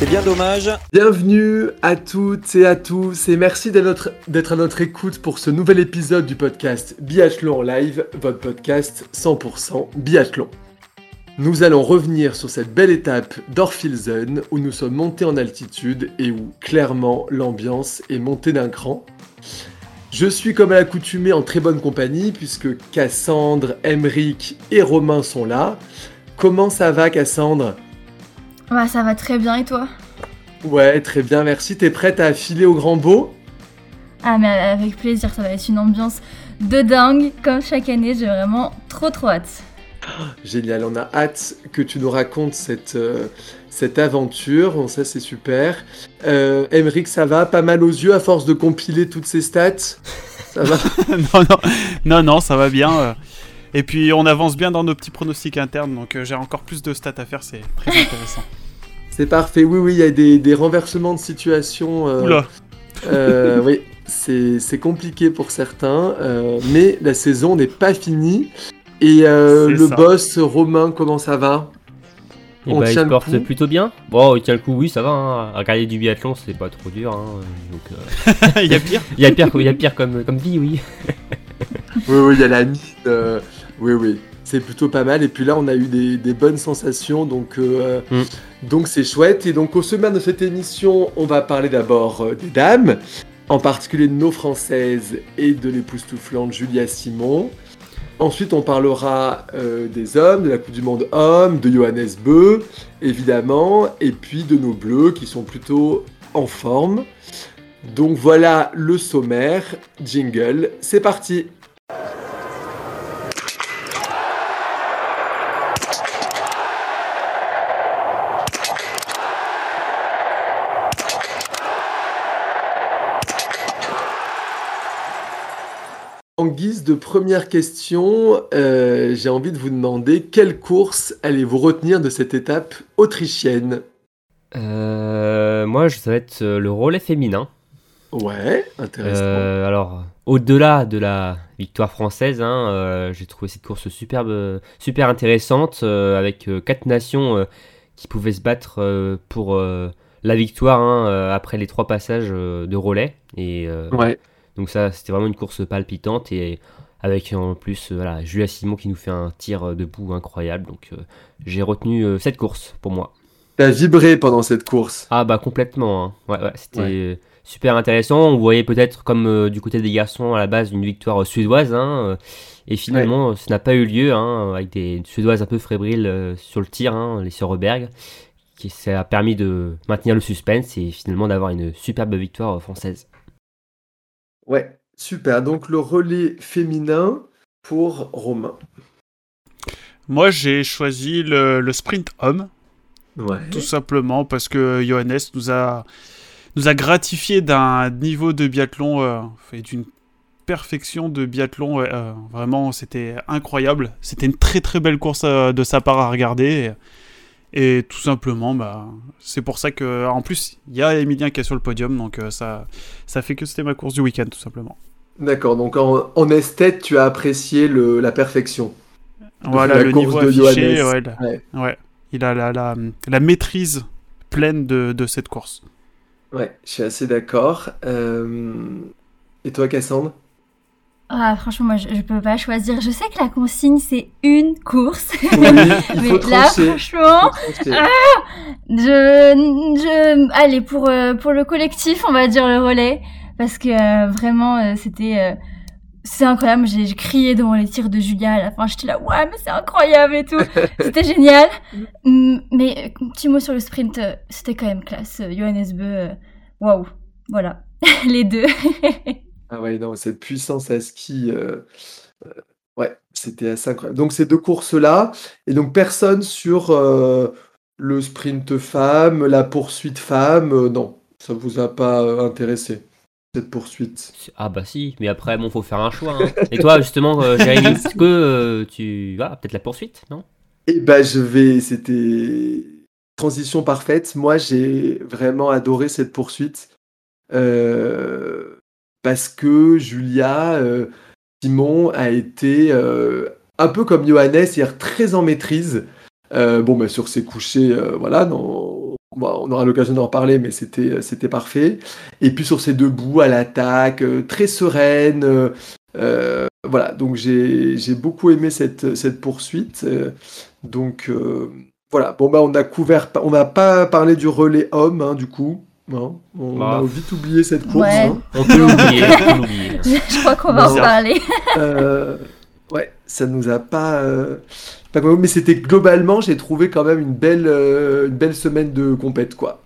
C'est bien dommage. Bienvenue à toutes et à tous et merci d'être à notre écoute pour ce nouvel épisode du podcast Biathlon live, votre podcast 100% biathlon. Nous allons revenir sur cette belle étape d'Orfilsen où nous sommes montés en altitude et où clairement l'ambiance est montée d'un cran. Je suis comme à l'accoutumée en très bonne compagnie puisque Cassandre, Emeric et Romain sont là. Comment ça va Cassandre? Bah ça va très bien et toi? Ouais, très bien, merci. T'es prête à filer au grand beau? Ah mais avec plaisir, ça va être une ambiance de dingue comme chaque année, j'ai vraiment trop trop hâte. Génial, on a hâte que tu nous racontes cette, euh, cette aventure, bon, ça c'est super. Euh, Emeric, ça va? Pas mal aux yeux à force de compiler toutes ces stats? Ça va? Non, non, non, non, ça va bien. Et puis on avance bien dans nos petits pronostics internes, donc euh, j'ai encore plus de stats à faire, c'est très intéressant. C'est parfait, oui, oui, il y a des, des renversements de situation. euh, Oula, euh, oui, c'est c'est compliqué pour certains, euh, mais la saison n'est pas finie. Et euh, le ça. boss, Romain, comment ça va? Et On bah, il tient se le porte coup. plutôt bien. Bon, il tient le coup, oui, ça va. Hein. Regarder du biathlon, c'est pas trop dur. Hein. Donc, euh, il y a pire. il y a pire, il y a pire comme, comme vie, oui. Oui, oui, il y a la mine. euh, oui, oui, c'est plutôt pas mal. Et puis là, on a eu des, des bonnes sensations, donc euh, Mm. donc c'est chouette. Et donc au sommaire de cette émission, on va parler d'abord euh, des dames, en particulier de nos françaises et de l'époustouflante Julia Simon. Ensuite, on parlera euh, des hommes, de la Coupe du Monde homme, de Johannes Beu, évidemment, et puis de nos bleus qui sont plutôt en forme. Donc voilà le sommaire. Jingle, c'est parti. Guise de première question, euh, j'ai envie de vous demander quelle course allez-vous retenir de cette étape autrichienne Euh, moi, je- ça va être euh, le relais féminin. Ouais, intéressant. Euh, alors, au-delà de la victoire française, hein, j'ai trouvé cette course superbe, super intéressante, avec quatre nations qui pouvaient se battre pour la victoire hein, après les trois passages de relais. Et Ouais, Donc ça, c'était vraiment une course palpitante et avec en plus euh, voilà, Julia Simon qui nous fait un tir euh, debout incroyable. Donc euh, j'ai retenu euh, cette course pour moi. t'as vibré pendant cette course. Ah bah complètement. hein. Ouais, ouais, c'était super intéressant. On voyait peut-être comme euh, du côté des garçons à la base une victoire suédoise. hein, et finalement, ça n'a pas eu lieu hein, avec des suédoises un peu fébriles euh, sur le tir, hein, les Sœurberg. Qui ça a permis de maintenir le suspense et finalement d'avoir une superbe victoire française. Ouais, super. Donc le relais féminin pour Romain. Moi j'ai choisi le, le sprint homme, Ouais. tout simplement parce que Johannes nous a, nous a gratifié d'un niveau de biathlon euh, et d'une perfection de biathlon. euh, vraiment, c'était incroyable. C'était une très très belle course euh, de sa part à regarder. Et, et tout simplement, bah, c'est pour ça que, en plus, il y a Emilien qui est sur le podium, donc euh, ça, ça fait que c'était ma course du week-end, tout simplement. D'accord, donc en, en esthète, tu as apprécié le, la perfection. Voilà, la le course niveau de affiché, ouais, la- Ouais. ouais. il a la, la, la maîtrise pleine de, de cette course. Ouais, je suis assez d'accord. Euh, Et toi, Cassandre? Ah franchement moi je, je peux pas choisir, je sais que la consigne c'est une course, mais là franchement trancher. je, je allez pour euh, pour le collectif on va dire le relais. Parce que euh, vraiment euh, c'était euh, c'est incroyable. J'ai j'ai crié devant les tirs de Julia à la fin. J'étais là ouais mais c'est incroyable et tout. C'était génial. Hum, mais petit mot sur le sprint c'était quand même classe. Johannes Beu waouh. Voilà. Les deux Ah ouais, non, cette puissance à ski, euh, euh, ouais, c'était assez incroyable. Donc ces deux courses-là, et donc personne sur euh, le sprint femme, la poursuite femme, non, ça vous a pas intéressé. cette poursuite? Ah bah si, mais après, bon, faut faire un choix. hein. Et toi, justement, Jérémy, est-ce que tu... Ah, peut-être la poursuite, non? Et bah je vais, c'était transition parfaite. Moi j'ai vraiment adoré cette poursuite euh, parce que Julia euh, Simon a été euh, un peu comme Johannes, c'est-à-dire très en maîtrise. Euh, bon, bah, sur ses couchers, voilà, on aura l'occasion d'en reparler, mais c'était parfait. Et puis sur ses debout à l'attaque, très sereine. voilà, donc j'ai beaucoup aimé cette, poursuite. donc voilà, bon bah on a couvert, on n'a pas parlé du relais homme, hein, du coup. On Bah. a vite oublié cette course. Ouais. hein. On peut l'oublier. Je crois qu'on va en parler. Euh, ouais, ça nous a pas, euh, pas mais c'était globalement, j'ai trouvé quand même une belle, euh, une belle semaine de compète quoi.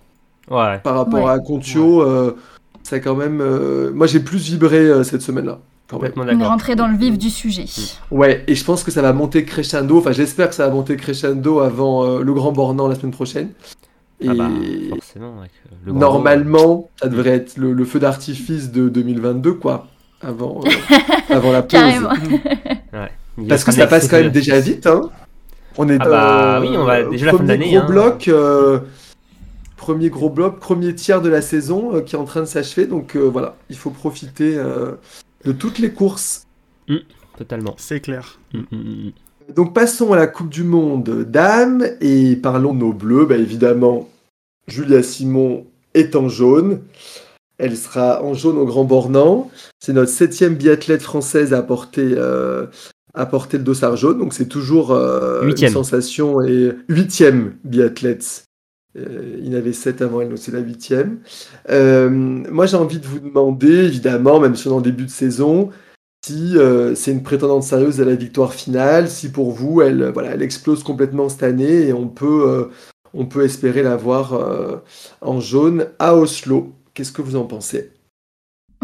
Ouais. Par rapport Ouais. à Contio, euh, ça a quand même, euh, moi j'ai plus vibré euh, cette semaine-là. quand même. Complètement On est rentré dans le vif du sujet. Ouais, et je pense que ça va monter crescendo. Enfin, j'espère que ça va monter crescendo avant euh, le Grand Bornand la semaine prochaine. Et Ah bah, forcément. avec, le grand normalement, ça devrait être le, le feu d'artifice de 2022, quoi, avant, euh, avant la pause. Carrément. Il Parce que ça passe quand même déjà vite, hein. On est Ah bah euh, oui, on va déjà la fin de premier l'année, gros hein. bloc, euh, premier gros bloc, premier tiers de la saison euh, qui est en train de s'achever. Donc euh, voilà, il faut profiter euh, de toutes les courses. Totalement. C'est clair. Mm, mm, mm. Donc passons à la Coupe du Monde dames et parlons de nos bleus. Bah, évidemment, Julia Simon est en jaune. Elle sera en jaune au Grand Bornand. C'est notre septième biathlète française à porter, euh, à porter le dossard jaune. Donc c'est toujours euh, une sensation. Et huitième biathlète. Euh, il y en avait sept avant elle, donc c'est la huitième. Moi j'ai envie de vous demander, évidemment, même si on est en début de saison, si euh, c'est une prétendante sérieuse à la victoire finale, si pour vous, elle, euh, voilà, elle explose complètement cette année et on peut, euh, espérer la voir en jaune à Oslo. Qu'est-ce que vous en pensez?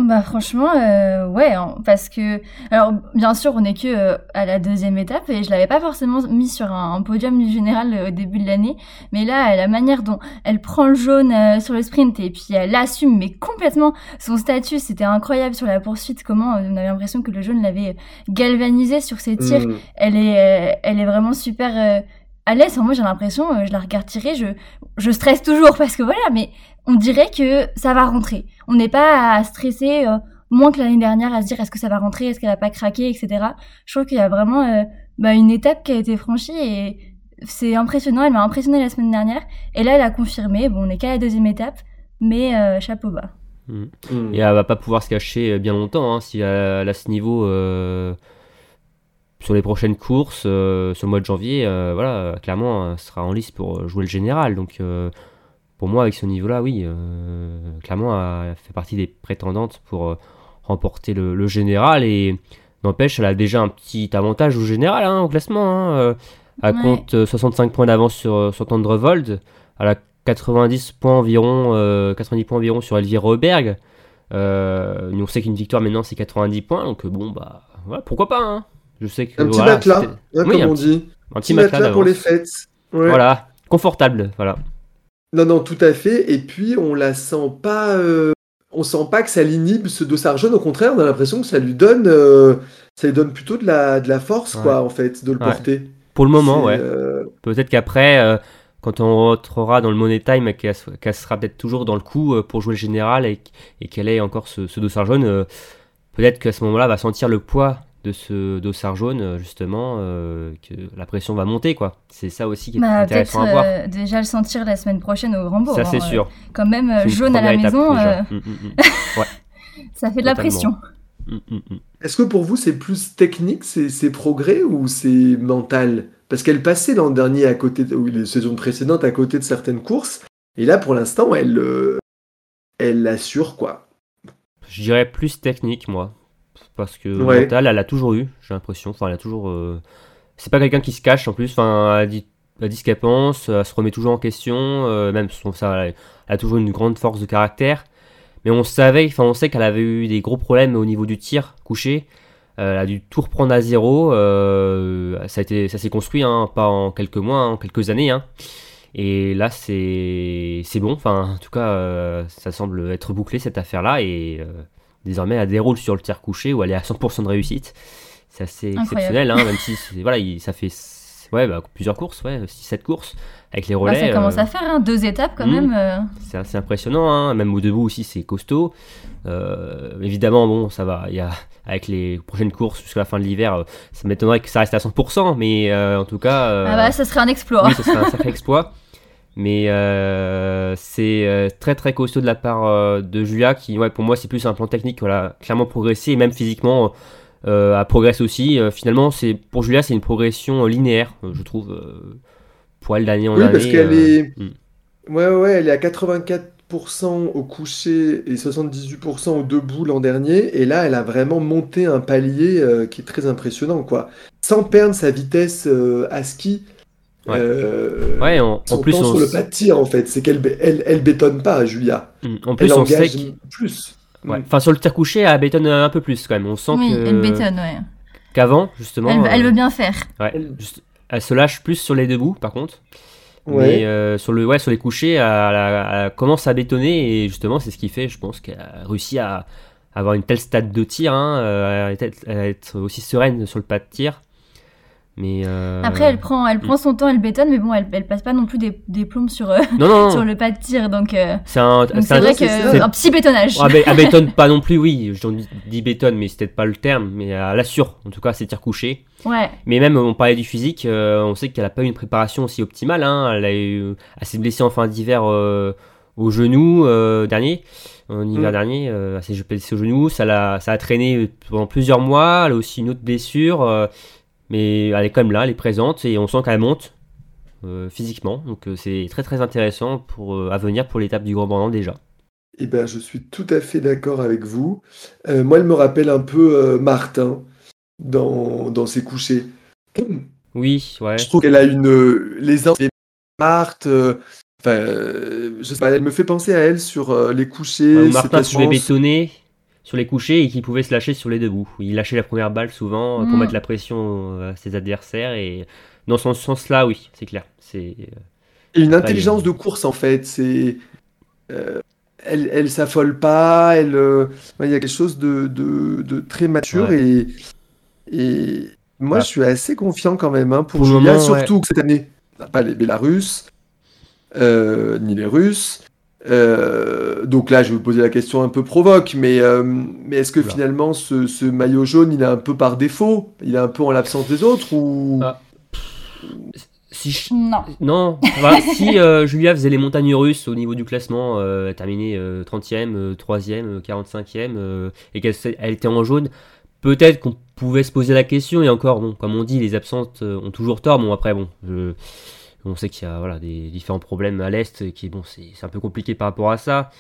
Bah franchement, euh, ouais, hein, parce que alors bien sûr on est que euh, à la deuxième étape et je l'avais pas forcément mis sur un, un podium du général euh, au début de l'année, mais là la manière dont elle prend le jaune sur le sprint et puis elle assume mais complètement son statut, c'était incroyable sur la poursuite. Comment on avait l'impression que le jaune l'avait galvanisé sur ses tirs. Hmm. Elle est, elle est vraiment super à l'aise. Enfin, moi, j'ai l'impression, euh, je la regarde tirer, je, je stresse toujours parce que voilà, mais on dirait que ça va rentrer. On n'est pas à stresser euh, moins que l'année dernière à se dire est-ce que ça va rentrer, est-ce qu'elle va pas craquer, etc. Je trouve qu'il y a vraiment euh, bah, une étape qui a été franchie et c'est impressionnant. Elle m'a impressionné la semaine dernière et là, elle a confirmé. Bon, on n'est qu'à la deuxième étape, mais euh, chapeau bas. Hmm. Et elle va pas pouvoir se cacher bien longtemps hein, si elle a ce niveau euh, sur les prochaines courses, euh, sur le mois de janvier. euh, voilà, clairement, elle sera en lice pour jouer le général. Donc, euh, pour moi, avec ce niveau-là, oui, euh, clairement, elle fait partie des prétendantes pour euh, remporter le, le général. Et n'empêche, elle a déjà un petit avantage au général, hein, au classement. hein, euh, elle Ouais. compte euh, 65 points d'avance sur, sur Tendrevold. Elle a 90 points environ, euh, 90 points environ sur Elvire Roberg. Euh, nous, on sait qu'une victoire maintenant c'est 90 points, donc euh, bon bah voilà, pourquoi pas. Hein. Je sais que Un petit voilà, matelas, hein, Oui, comme on dit. un Petit petit matelas matelas pour les fêtes. Ouais. Voilà, confortable, voilà. Non, non, tout à fait. Et puis, on la sent pas. euh, On sent pas que ça l'inhibe ce dossard jaune. Au contraire, on a l'impression que ça lui donne, euh, ça lui donne plutôt de la, de la force, Ouais. quoi, en fait, de le Ouais. porter. Pour le moment, ouais. euh, Peut-être qu'après, euh, quand on rentrera dans le Money Time, qu'elle sera peut-être toujours dans le coup pour jouer le général et, et qu'elle ait encore ce, ce dossard jaune, peut-être qu'à ce moment-là, elle va sentir le poids de ce dossard jaune, euh, justement, euh, que la pression va monter, quoi. C'est ça aussi qui est Bah, peut-être intéressant à voir. euh, déjà le sentir la semaine prochaine au Grand Bourg. ça, c'est hein, sûr. euh, Quand même, jaune à la maison, euh, Mm, mm, mm. ça fait de la pression. Est-ce que pour vous, c'est plus technique, c'est c'est progrès ou c'est mental? Parce qu'elle passait l'an dernier à côté, de- ou les saisons précédentes à côté de certaines courses. Et là, pour l'instant, elle, euh, elle assure, quoi. Je dirais plus technique, moi. Parce que Ouais. mental, elle a toujours eu, j'ai l'impression. Enfin, elle a toujours. euh, C'est pas quelqu'un qui se cache en plus. Enfin, elle dit, elle dit ce qu'elle pense, elle se remet toujours en question. euh, même son- ça, elle a toujours une grande force de caractère. Mais on savait, enfin, on sait qu'elle avait eu des gros problèmes au niveau du tir couché. Euh, elle a dû tout reprendre à zéro. euh, ça a été, ça s'est construit, hein, pas en quelques mois, hein, en quelques années. hein. Et là, c'est c'est bon. Enfin, en tout cas, euh, ça semble être bouclé cette affaire-là. Et euh, désormais, elle déroule sur le tir couché où elle est à 100% de réussite. C'est assez Incroyable. exceptionnel, hein, même si voilà, il- ça fait ouais, bah, plusieurs courses, ouais, 6-7 courses avec les Bah, relais. ça commence euh, à faire hein, deux étapes quand Mhm. même. euh. c'est assez impressionnant, hein. même au debout aussi, c'est costaud. Euh, évidemment, bon, ça va. Il y a avec les prochaines courses jusqu'à la fin de l'hiver, ça m'étonnerait que ça reste à 100%, mais en tout cas. Ah bah, ça serait un exploit. oui, ce serait un sacré exploit. Mais euh, c'est euh, très très costaud de la part euh, de Julia qui, ouais, pour moi, c'est plus un plan technique, voilà, clairement progressé et même physiquement, elle progresse aussi. Finalement, c'est pour Julia, c'est une progression linéaire, je trouve, pour elle d'année en Oui, année. parce qu'elle est... hmm. Ouais, ouais, elle est à 84% au coucher et 78% au debout l'an dernier. Et là, elle a vraiment monté un palier qui est très impressionnant, quoi. Sans perdre sa vitesse à ski. Ouais. euh, Ouais, en, plus, on, sur le pas de tir, en fait. C'est qu'elle elle, elle bétonne pas, Julia. Hmm, en Elle plus, on engage plus. ouais. Mm. Enfin, sur le tir couché, elle bétonne un peu plus quand même. On sent oui, que elle bétonne, ouais. qu'avant, justement, Elle, elle euh, veut bien faire. ouais, juste- elle se lâche plus sur les debout, par contre. Ouais. Mais euh, sur, le, ouais, sur les couchers, elle, elle- elle commence à bétonner et justement, c'est ce qui fait, je pense, qu'elle a réussi à avoir une telle stade de tir, hein, à être, à être aussi sereine sur le pas de tir. Mais euh, Après, elle prend, elle prend son temps, elle bétonne, mais bon, elle, elle passe pas non plus des, des plombes sur, euh, non, non, sur le pas de tir. Donc, euh, c'est un, c'est vrai que un petit bétonnage. Ah, bé- elle bétonne pas non plus, oui, j'en dis, bétonne, mais c'est peut-être pas le terme, mais elle assure, en tout cas, ses tirs couchés. Ouais. Mais même, on parlait du physique, on sait qu'elle a pas eu une préparation aussi optimale. Hein. Elle, a eu, elle s'est blessée en fin d'hiver au genou dernier, en hiver Mm. dernier, elle s'est blessée au genou. Ça, l'a- ça a traîné pendant plusieurs mois. Elle a aussi une autre blessure, mais elle est quand même là, elle est présente et on sent qu'elle monte euh, physiquement. Donc euh, c'est très très intéressant pour, euh, à venir pour l'étape du Grand Bornand déjà. Eh ben, je suis tout à fait d'accord avec vous. Moi, elle me rappelle un peu Martin dans, dans ses couchers. Oui, ouais. Je trouve qu'elle a une. Les uns, Marthe. Enfin, je sais pas, elle me fait penser à elle sur les couchers. Ouais, Martin pouvait assurance. bétonner sur les couchers et qui pouvait se lâcher sur les debout. Il lâchait la première balle souvent euh, pour Mm. mettre la pression euh, à ses adversaires et dans ce sens-là, oui, c'est clair. C'est euh, une intelligence de course, en fait. C'est. euh, elle, elle s'affole pas. Elle, euh, ouais, il y a quelque chose de, de, de très mature Ouais. et. Et moi, Ouais. je suis assez confiant quand même hein, pour, Pour Julia, moment, ouais. surtout que cette année, on n'a pas les Bélarusses, euh, ni les Russes. Euh, donc là, je vais vous poser la question un peu provoque, mais, euh, mais est-ce que finalement ce, ce maillot jaune, il est un peu par défaut? Il est un peu en l'absence des autres ou... Ah. si je- Non. non, voilà, si euh, Julia faisait les montagnes russes au niveau du classement, euh, elle terminait euh, 30e, euh, 3e, euh, 45e, euh, et qu'elle était en jaune, peut-être qu'on pouvait se poser la question, et encore, bon, comme on dit, les absentes ont toujours tort, bon après, bon, je- on sait qu'il y a voilà, des différents problèmes à l'Est, qui, bon, c'est un peu compliqué par rapport à ça,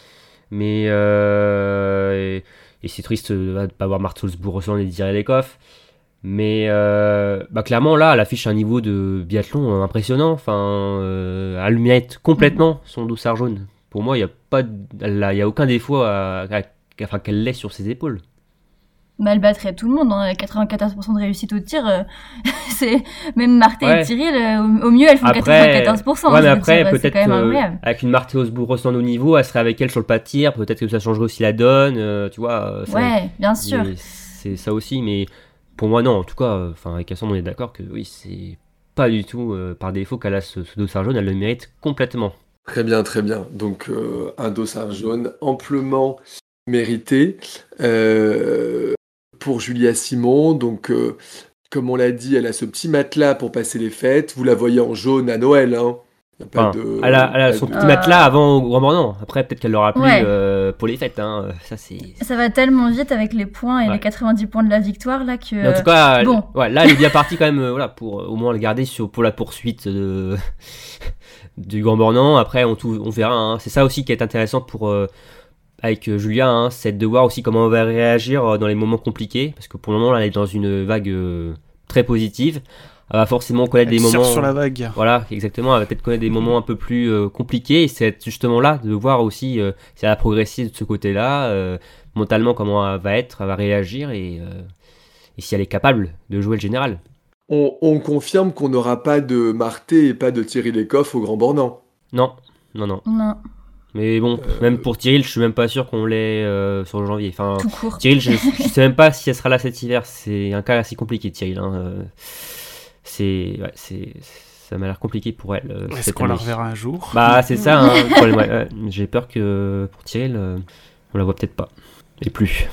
mais, euh, et, c'est triste de ne pas voir Marthe Solsbourg et Desiree Lecoff, mais euh, bah clairement là, elle affiche un niveau de biathlon euh, impressionnant. Enfin, elle mérite complètement son dossard jaune. Pour moi, il n'y a pas, il a aucun défaut à, qu'elle l'ait sur ses épaules. Bah, elle battrait tout le monde. Hein. 94% de réussite au tir. euh, c'est même Marthe Ouais. et Cyril, euh, au, mieux, elles font Après, 94%. ouais, je mais après, peut-être quand même euh, avec une Marthe Osbourg au niveau, elle serait avec elle sur le pas de tir. Peut-être que ça changerait aussi la donne. euh, tu vois. euh, ça- Ouais, bien sûr. C'est ça aussi, mais pour moi non. En tout cas, euh, enfin avec Cassandre, on est d'accord que oui, c'est pas du tout euh, par défaut qu'elle a ce, ce dossard jaune. Elle le mérite complètement. Très bien, très bien. Donc, euh, un dossard jaune amplement mérité euh, pour Julia Simon. Donc, euh, comme on l'a dit, elle a ce petit matelas pour passer les fêtes. Vous la voyez en jaune à Noël. Hein. Y a pas Enfin, de- elle, a, elle son de- petit matelas avant au Grand Bornand. Après, peut-être qu'elle l'aura plus Ouais. euh, pour les fêtes. Hein. Ça, c'est. Ça va tellement vite avec les points et Ouais. les 90 points de la victoire là que. Mais en tout cas, elle- bon. ouais, là, elle est bien partie quand même. euh, voilà, pour au moins le garder sur, pour la poursuite de, du Grand Bornand. Après, on, tout- on verra. hein. C'est ça aussi qui est intéressant pour euh, avec euh, Julia, hein, c'est de voir aussi comment on va réagir euh, dans les moments compliqués. Parce que pour le moment, là, elle est dans une vague euh, très positive. Elle va forcément connaître Elle des moments. sur la vague. Voilà, exactement. Elle va peut-être connaître des moments un peu plus euh, compliqués. Et c'est justement là de voir aussi euh, si elle a progressé de ce côté-là, euh, mentalement comment elle va être, elle va réagir et, euh, et si elle est capable de jouer le général. On, on confirme qu'on n'aura pas de Marté et pas de Thierry Lecoff au Grand Bornand. Non, non, non. Non, Mais bon, Euh, même pour Tyrell, je suis même pas sûr qu'on l'ait euh, sur le janvier. Enfin. Tyrell, je, je sais même pas si elle sera là cet hiver. C'est un cas assez compliqué, Tyrell. Hein. euh, C'est, ouais, c'est, ça m'a l'air compliqué pour elle. euh, Est-ce qu'on la reverra un jour? Bah, c'est ça. Hein, ouais. J'ai peur que pour Tyrell, euh, on la voit peut-être pas. Et plus.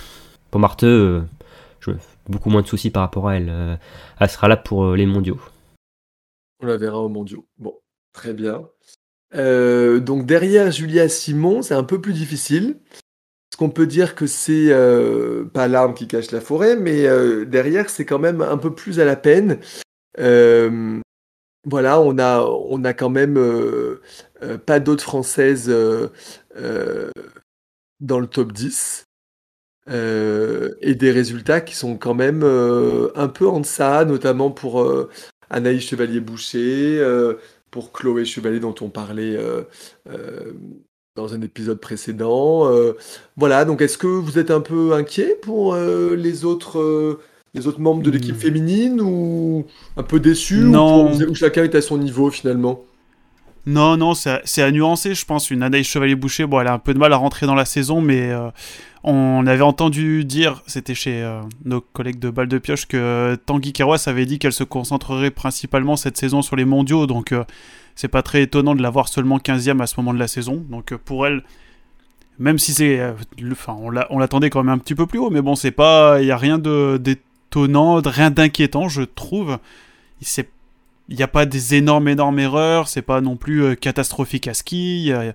Pour Marthe, euh, je me fais beaucoup moins de soucis par rapport à elle. euh, elle sera là pour euh, les mondiaux. On la verra au mondiaux. Bon, très bien. Euh, donc derrière Julia Simon, c'est un peu plus difficile. Parce qu'on peut dire que c'est euh, pas l'arme qui cache la forêt, mais euh, derrière, c'est quand même un peu plus à la peine. Euh, voilà, on a, on a quand même pas d'autres françaises dans le top 10. Euh, et des résultats qui sont quand même un peu en deçà, notamment pour Anaïs Chevalier-Boucher, pour Chloé Chevalier dont on parlait euh, euh, dans un épisode précédent. Euh, voilà, donc est-ce que vous êtes un peu inquiet pour les autres les autres membres de l'équipe Hmm. féminine ou un peu déçu Non. ou, pour- ou chacun est à son niveau finalement? Non, non, c'est à- à nuancer, je pense. Une Anaïs Chevalier-Boucher, bon, elle a un peu de mal à rentrer dans la saison, mais euh, on avait entendu dire, c'était chez euh, nos collègues de Balle de Pioche, que Tanguy Kerouas avait dit qu'elle se concentrerait principalement cette saison sur les mondiaux, donc euh, c'est pas très étonnant de la voir seulement 15e à ce moment de la saison. Donc euh, pour elle, même si c'est. euh, Enfin, on l'a- on l'attendait quand même un petit peu plus haut, mais bon, c'est pas. Il n'y a rien d'étonnant, rien d'inquiétant, je trouve. C'est il n'y a pas des énormes, énormes erreurs, c'est pas non plus euh, catastrophique à ski. a-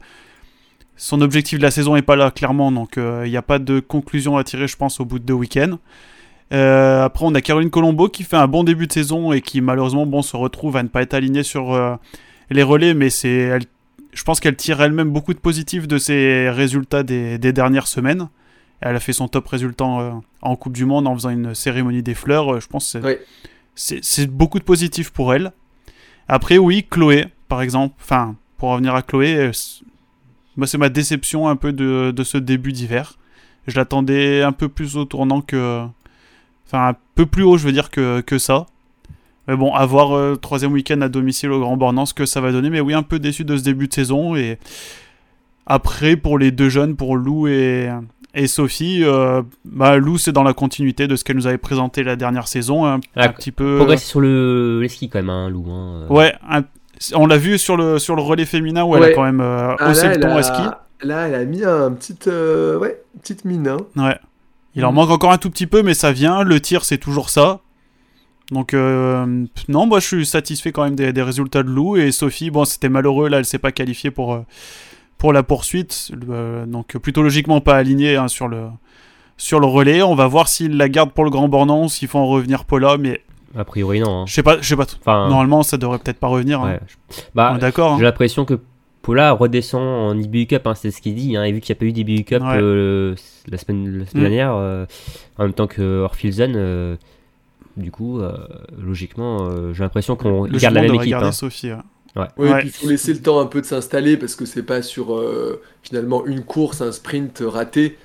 Son objectif de la saison est pas là, clairement, donc euh, il n'y a pas de conclusion à tirer, je pense, au bout de deux week-ends. Euh, après, on a Caroline Colombo qui fait un bon début de saison et qui, malheureusement, bon, se retrouve à ne pas être alignée sur euh, les relais, mais c'est, elle- je pense qu'elle tire elle-même beaucoup de positifs de ses résultats des, des dernières semaines. Elle a fait son top résultat en Coupe du Monde en faisant une cérémonie des fleurs. Je pense que c'est Oui. c'est c'est beaucoup de positifs pour elle. Après, oui, Chloé, par exemple. Enfin, pour revenir à Chloé, euh, moi, c'est ma déception un peu de, de ce début d'hiver. Je l'attendais un peu plus au tournant que. Enfin, un peu plus haut, je veux dire, que, ça. Mais bon, à voir euh, troisième week-end à domicile au Grand Bornand, ce que ça va donner. Mais oui, un peu déçu de ce début de saison. Et après, pour les deux jeunes, pour Lou et, et Sophie, euh, bah, Lou, c'est dans la continuité de ce qu'elle nous avait présenté la dernière saison. Un, Ah, un petit peu. Progresser sur le, les skis quand même, hein, Lou. hein, euh. Ouais, un- on l'a vu sur le, sur le relais féminin où elle a quand même euh, Ah, haussé là, le elle ton a- à ski. Là, elle a mis un petit, euh, ouais, une petite mine. hein. Ouais. Il en manque encore un tout petit peu, mais ça vient. Le tir, c'est toujours ça. Donc, euh, non, moi, je suis satisfait quand même des, des résultats de Lou. Et Sophie, bon, c'était malheureux. Là, elle s'est pas qualifiée pour, euh, pour la poursuite. Euh, donc, plutôt logiquement pas alignée hein, sur, le, sur le relais. On va voir s'ils la gardent pour le Grand Bornand, s'ils font revenir Paula. Mais A priori, non. hein. je sais pas. Je sais pas. Enfin, Normalement, ça devrait peut-être pas revenir. hein. ouais. Bah, d'accord. hein. J'ai l'impression que Paula redescend en IBU Cup, hein, c'est ce qu'il dit. Hein, et vu qu'il n'y a pas eu d'IBU Cup Ouais. euh, la semaine, la semaine Mm. dernière, euh, en même temps que Orphilzen, euh, du coup, logiquement, j'ai l'impression qu'on garde la même équipe. hein. Sophie. ouais. Oui, Ouais. puis il faut laisser le temps un peu de s'installer parce que c'est pas sur euh, finalement une course, un sprint raté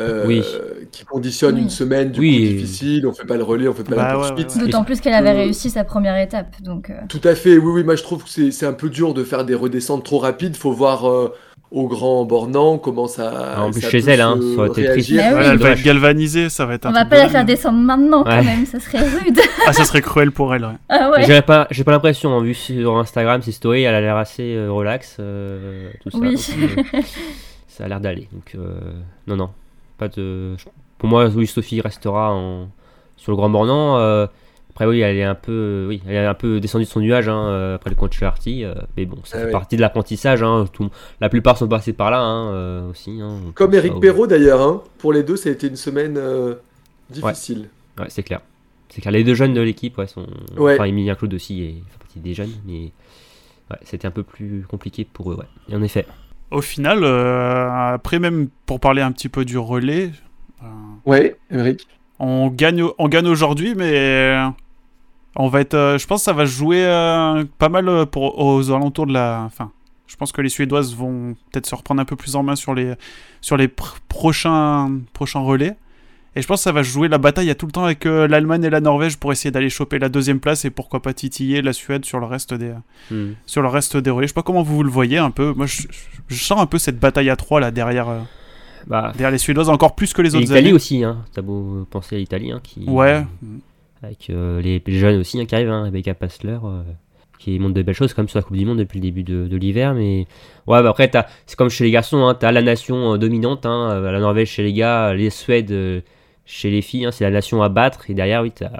euh, Oui. qui conditionne Oui. une semaine du Oui. coup difficile. On fait pas le relais, on fait pas Bah la ouais, poursuite. ouais, ouais. D'autant plus qu'elle avait réussi sa première étape. Donc, euh, Tout à fait, oui, oui, moi je trouve que c'est c'est un peu dur de faire des redescentes trop rapides. Faut voir euh, au grand bornant comment ça. Ah, en plus, ça chez elle, hein, ça aurait été triste. Ah. Ouais, elle va être galvanisée, ça va être un on va pas la faire descendre maintenant quand Ouais. même, ça serait rude. Ah, ça serait cruel pour elle, ouais. ah ouais. J'ai pas, j'ai pas l'impression, hein, vu sur Instagram, ses stories, elle a l'air assez euh, relax, euh, tout ça. Oui. donc, euh, ça a l'air d'aller. Donc, euh, non, non, pas de. Pour moi, oui, Sophie restera en... sur le Grand Bornand. Après, oui, elle est un peu, oui, elle est un peu descendue de son nuage hein, euh, après le coach Charty, euh, mais bon, ça Ah fait oui. partie de l'apprentissage. Hein, tout- La plupart sont passés par là hein, euh, aussi. hein, Comme ça, Eric oui. Perrault d'ailleurs. hein. Pour les deux, ça a été une semaine euh, difficile. Ouais, c'est clair. C'est clair. Les deux jeunes de l'équipe, ouais, sont. Ouais. Enfin, Emilien Claude aussi est fait partie des jeunes, mais ouais, c'était un peu plus compliqué pour eux, ouais. Et en effet. Au final, euh, après même pour parler un petit peu du relais, euh, Ouais, Eric. On gagne, on gagne aujourd'hui, mais on va être, euh, je pense que ça va jouer euh, pas mal euh, pour, aux alentours de la, enfin, je pense que les Suédoises vont peut-être se reprendre un peu plus en main sur les, sur les pr- prochains, prochains relais. Et je pense que ça va jouer la bataille à tout le temps avec euh, l'Allemagne et la Norvège pour essayer d'aller choper la deuxième place et pourquoi pas titiller la Suède sur le reste des, Hmm. sur le reste des relais. Je sais pas comment vous le voyez un peu. Moi, je, je sens un peu cette bataille à trois là derrière, Bah, derrière les Suédoises encore plus que les autres l'Italie aussi, hein. T'as beau penser à l'Italie, hein, qui. Ouais. Avec euh, les les jeunes aussi hein, qui arrivent, hein, Rebecca Passler, euh, qui montre de belles choses quand même sur la Coupe du Monde depuis le début de, de l'hiver. Mais ouais, bah après, t'as- c'est comme chez les garçons, hein, t'as la nation euh, dominante, hein, la Norvège chez les gars, les Suèdes chez les filles, c'est la nation à battre. Et derrière, oui, t'as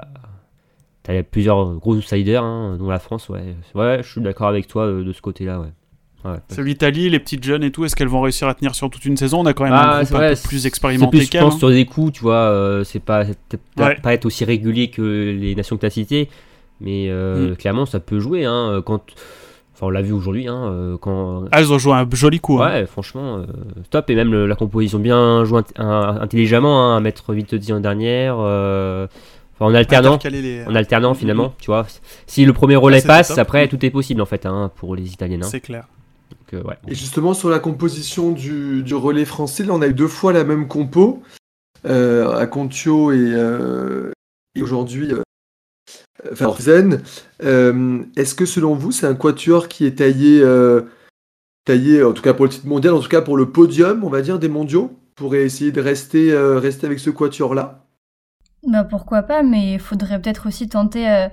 as plusieurs gros outsiders, dont la France, ouais. Ouais, je suis d'accord avec toi de ce côté-là, ouais. Ouais. C'est l'Italie, les petites jeunes et tout. Est-ce qu'elles vont réussir à tenir sur toute une saison On a quand même Ah, un groupe peu plus expérimenté plus, je pense, hein. sur des coups, tu vois, euh, c'est pas, Ouais. pas être aussi régulier que les nations que tu as citées, mais euh, Mm. clairement, ça peut jouer. Hein, quand, enfin, on l'a vu aujourd'hui, hein, euh, quand. Ah, elles ont joué un joli coup. Ouais, franchement, euh, top. Et même le- la composition bien jouée intelligemment, à mettre vite dit en dernière, euh, enfin, en alternant. Les- En alternant finalement, tu vois. Si le premier relais passe, top. après tout est possible en fait hein, pour les Italiennes. hein. C'est clair. Donc, euh, ouais. Et justement, sur la composition du, du relais français, là, on a eu deux fois la même compo, euh, à Contio et, euh, et aujourd'hui, euh, enfin. Euh, Est-ce que selon vous, c'est un quatuor qui est taillé, euh, taillé, en tout cas pour le titre mondial, en tout cas pour le podium, on va dire, des mondiaux, pour essayer de rester, euh, rester avec ce quatuor-là? Bah pourquoi pas, mais il faudrait peut-être aussi tenter euh,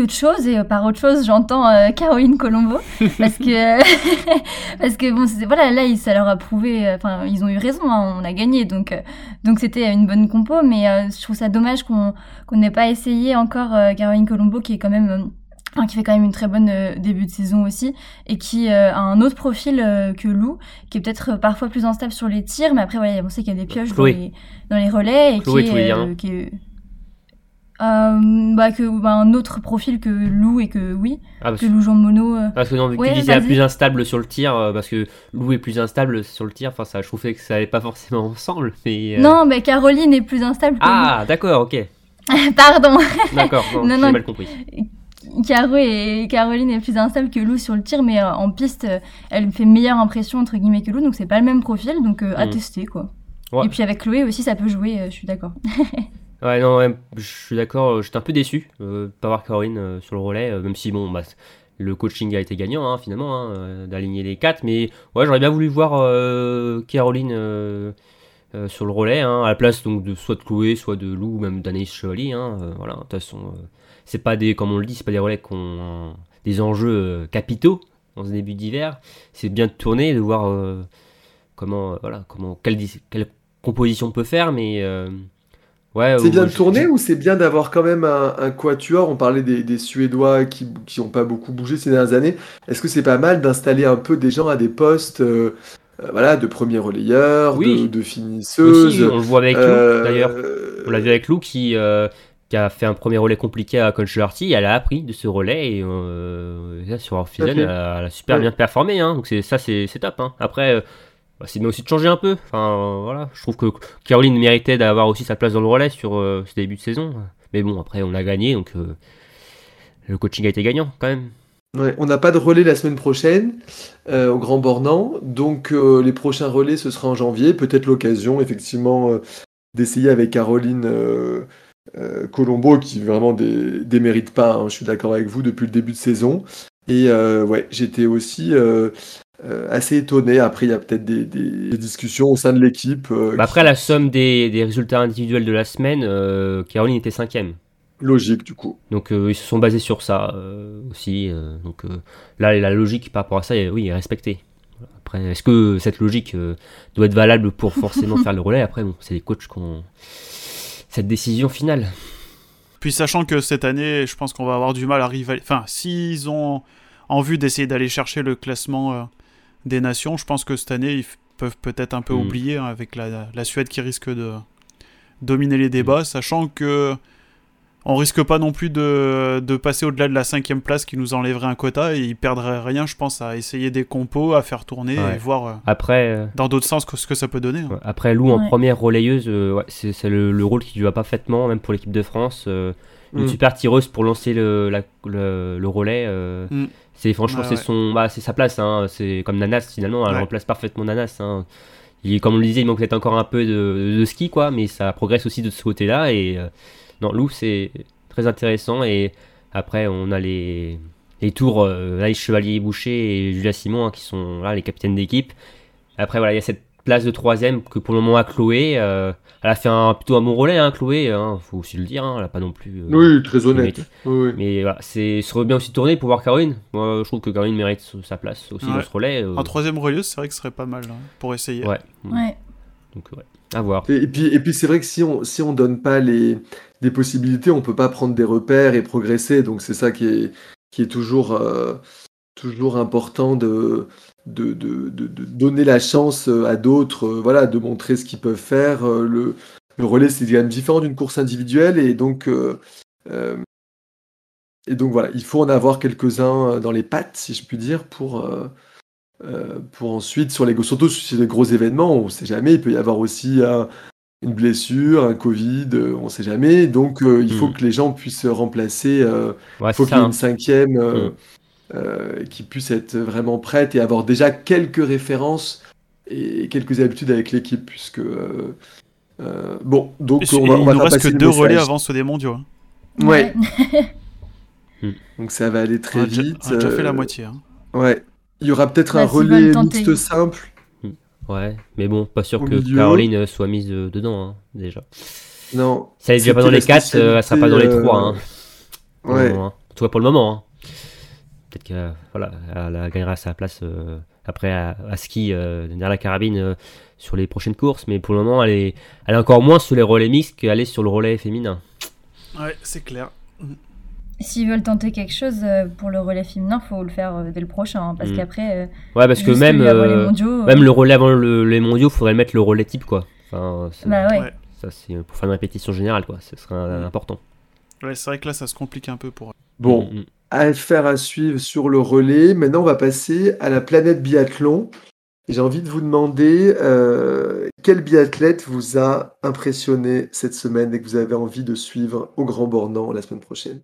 autre chose, et euh, par autre chose, j'entends euh, Caroline Colombo, parce que, parce que bon, voilà, là, ça leur a prouvé, euh, enfin, ils ont eu raison, hein, on a gagné, donc euh, donc c'était une bonne compo, mais je trouve ça dommage qu'on qu'on n'ait pas essayé encore Caroline Colombo, qui est quand même... qui fait quand même une très bonne début de saison aussi et qui a un autre profil que Lou qui est peut-être parfois plus instable sur les tirs mais après voilà on sait qu'il y a des pioches dans les, dans les relais et Chloé, qui, est, non qui est euh, bah, que bah, un autre profil que Lou et que oui Ah, que Lou Jean Mono euh, Parce que non, vu que Ouais, tu disais plus instable sur le tir, euh, parce que Lou est plus instable sur le tir, enfin ça, je trouvais que ça allait pas forcément ensemble. Mais, non mais Caroline est plus instable que Ah, d'accord, ok. Pardon D'accord, non, Non, j'ai non. mal compris. Caro et Caroline est plus instable que Lou sur le tir mais en piste elle fait meilleure impression entre guillemets que Lou donc c'est pas le même profil donc à Mm. tester quoi Ouais. et puis avec Chloé aussi ça peut jouer je suis d'accord Ouais, non, ouais, je suis d'accord, euh, j'étais un peu déçu euh, de pas voir Caroline euh, sur le relais, euh, même si bon, bah, le coaching a été gagnant hein, finalement, hein, d'aligner les quatre, mais ouais, j'aurais bien voulu voir Caroline sur le relais, hein, à la place donc de soit de Chloé, soit de Lou, ou même d'Anaïs Chevalier, voilà, de toute façon, c'est pas des, comme on le dit, c'est pas des relais qui ont des enjeux capitaux dans ce début d'hiver, c'est bien de tourner, de voir comment, voilà, comment, quelle, quelle composition on peut faire, mais... Ouais, C'est bien de tourner ou c'est bien d'avoir quand même un, un quatuor? On parlait des, des Suédois qui n'ont pas beaucoup bougé ces dernières années. Est-ce que c'est pas mal d'installer un peu des gens à des postes euh, euh, voilà, de premiers relayeurs, Oui. de, de finisseuses Aussi, on le voit avec Lou, euh, d'ailleurs. On l'a vu avec Lou qui, euh, qui a fait un premier relais compliqué à Conchelarty. Elle a appris de ce relais et là, sur Ok. elle, a, elle a super Ouais. bien performé. Hein, donc c'est, ça, c'est, top. Hein. Après, c'est bien aussi de changer un peu. Enfin, euh, voilà. Je trouve que Caroline méritait d'avoir aussi sa place dans le relais sur euh, ce début de saison. Mais bon, après, on a gagné. Donc euh, le coaching a été gagnant quand même. On n'a pas de relais la semaine prochaine euh, au Grand Bornand, donc euh, les prochains relais ce sera en janvier. Peut-être l'occasion effectivement euh, d'essayer avec Caroline euh, euh, Colombo qui vraiment dé- démérite pas. hein, je suis d'accord avec vous depuis le début de saison. Et euh, ouais, j'étais aussi euh, assez étonné. Après, il y a peut-être des, des- des discussions au sein de l'équipe. euh, Bah, après, la somme des, des résultats individuels de la semaine, euh, Caroline était cinquième. Logique du coup. Donc euh, ils se sont basés sur ça euh, aussi. euh, donc euh, là, la logique par rapport à ça, est- oui, est respectée. Après, est-ce que cette logique euh, doit être valable pour forcément faire le relais? Après, bon, c'est les coachs qui ont cette décision finale. Puis sachant que cette année, je pense qu'on va avoir du mal à rivaliser. Enfin, s'ils ont en vue d'essayer d'aller chercher le classement euh, des nations, je pense que cette année, ils peuvent peut-être un peu Mm. oublier hein, avec la, la Suède qui risque de dominer les débats, sachant que on risque pas non plus de, de passer au-delà de la cinquième place qui nous enlèverait un quota et ils perdraient rien, je pense, à essayer des compos, à faire tourner Ouais. et voir euh, Après, euh, dans d'autres sens que- ce que ça peut donner. hein. ouais, après Lou en Ouais. première relayeuse, euh, ouais, c'est c'est le, le rôle qui lui va parfaitement, même pour l'équipe de France. Une Mm. super tireuse pour lancer le, la- le, le relais. euh, Mm. C'est franchement c'est ouais. son, bah, c'est sa place. hein, C'est comme Nanas finalement, elle Ouais. remplace parfaitement Nanas. hein. il, comme on le disait, il manque peut-être encore un peu de, de, ski, quoi, mais ça progresse aussi de ce côté-là. Et euh, non, Louvre, c'est très intéressant. Et après, on a les, les tours, euh, là, Chevalier Boucher et Julia Simon, hein, qui sont là les capitaines d'équipe. Après, voilà, il y a cette place de troisième que pour le moment a Chloé. Euh, elle a fait un, plutôt un bon relais, hein, Chloé, hein, faut aussi le dire. Hein, elle a pas non plus. Euh, oui, très honnête. Oui, Mais voilà, c'est serait bien aussi de tourner pour voir Caroline. Moi, je trouve que Caroline mérite sa place aussi dans ce relais. Un troisième relais, c'est vrai que ce serait pas mal pour essayer. Ouais. Ouais. Donc, ouais. À voir. Et, puis, et puis c'est vrai que si on si on donne pas les des possibilités, on peut pas prendre des repères et progresser. Donc c'est ça qui est qui est toujours toujours important de de, de, de, donner la chance euh, à d'autres, euh, voilà, de montrer ce qu'ils peuvent faire. Euh, le, le relais, c'est quand même différent d'une course individuelle, et donc, et donc voilà, il faut en avoir quelques-uns dans les pattes, si je puis dire, pour, pour ensuite, sur les, surtout sur les gros événements, on ne sait jamais, il peut y avoir aussi une blessure, un Covid, on ne sait jamais, donc il faut hmm. que les gens puissent remplacer, il faut qu'il y ait une hein. cinquième. Hmm. Euh, qui puisse être vraiment prête et avoir déjà quelques références et quelques habitudes avec l'équipe, puisque euh, euh, bon, donc on va, on va il nous reste que deux relais avant ceux des mondiaux. Hein. Ouais. donc ça va aller très vite. on a déjà fait la moitié. Hein. Ouais. Il y aura peut-être un relais mixte simple. Ouais, mais bon, pas sûr que Caroline soit mise dedans hein, déjà. Non. Ça n'est déjà pas dans les 4, elle sera pas dans les 3. Hein. Ouais. En tout cas pour le moment. Peut-être qu'elle voilà, elle gagnera sa place euh, après à, ski euh, derrière la carabine euh, sur les prochaines courses. Mais pour le moment, elle est, elle est encore moins sur les relais mixtes qu'elle est sur le relais féminin. Ouais, c'est clair. S'ils veulent tenter quelque chose pour le relais féminin, faut le faire dès le prochain, hein, parce mm. qu'après. ouais, parce que même, même le relais avant les mondiaux, faudrait mettre le relais type, quoi. Enfin, bah ouais. Ça, c'est pour faire une répétition générale, quoi. Ce serait mm. important. Ouais, c'est vrai que là, ça se complique un peu pour. Bon, mm, à faire à suivre sur le relais. Maintenant, on va passer à la planète biathlon. J'ai envie de vous demander euh, quel biathlète vous a impressionné cette semaine et que vous avez envie de suivre au Grand Bornand la semaine prochaine?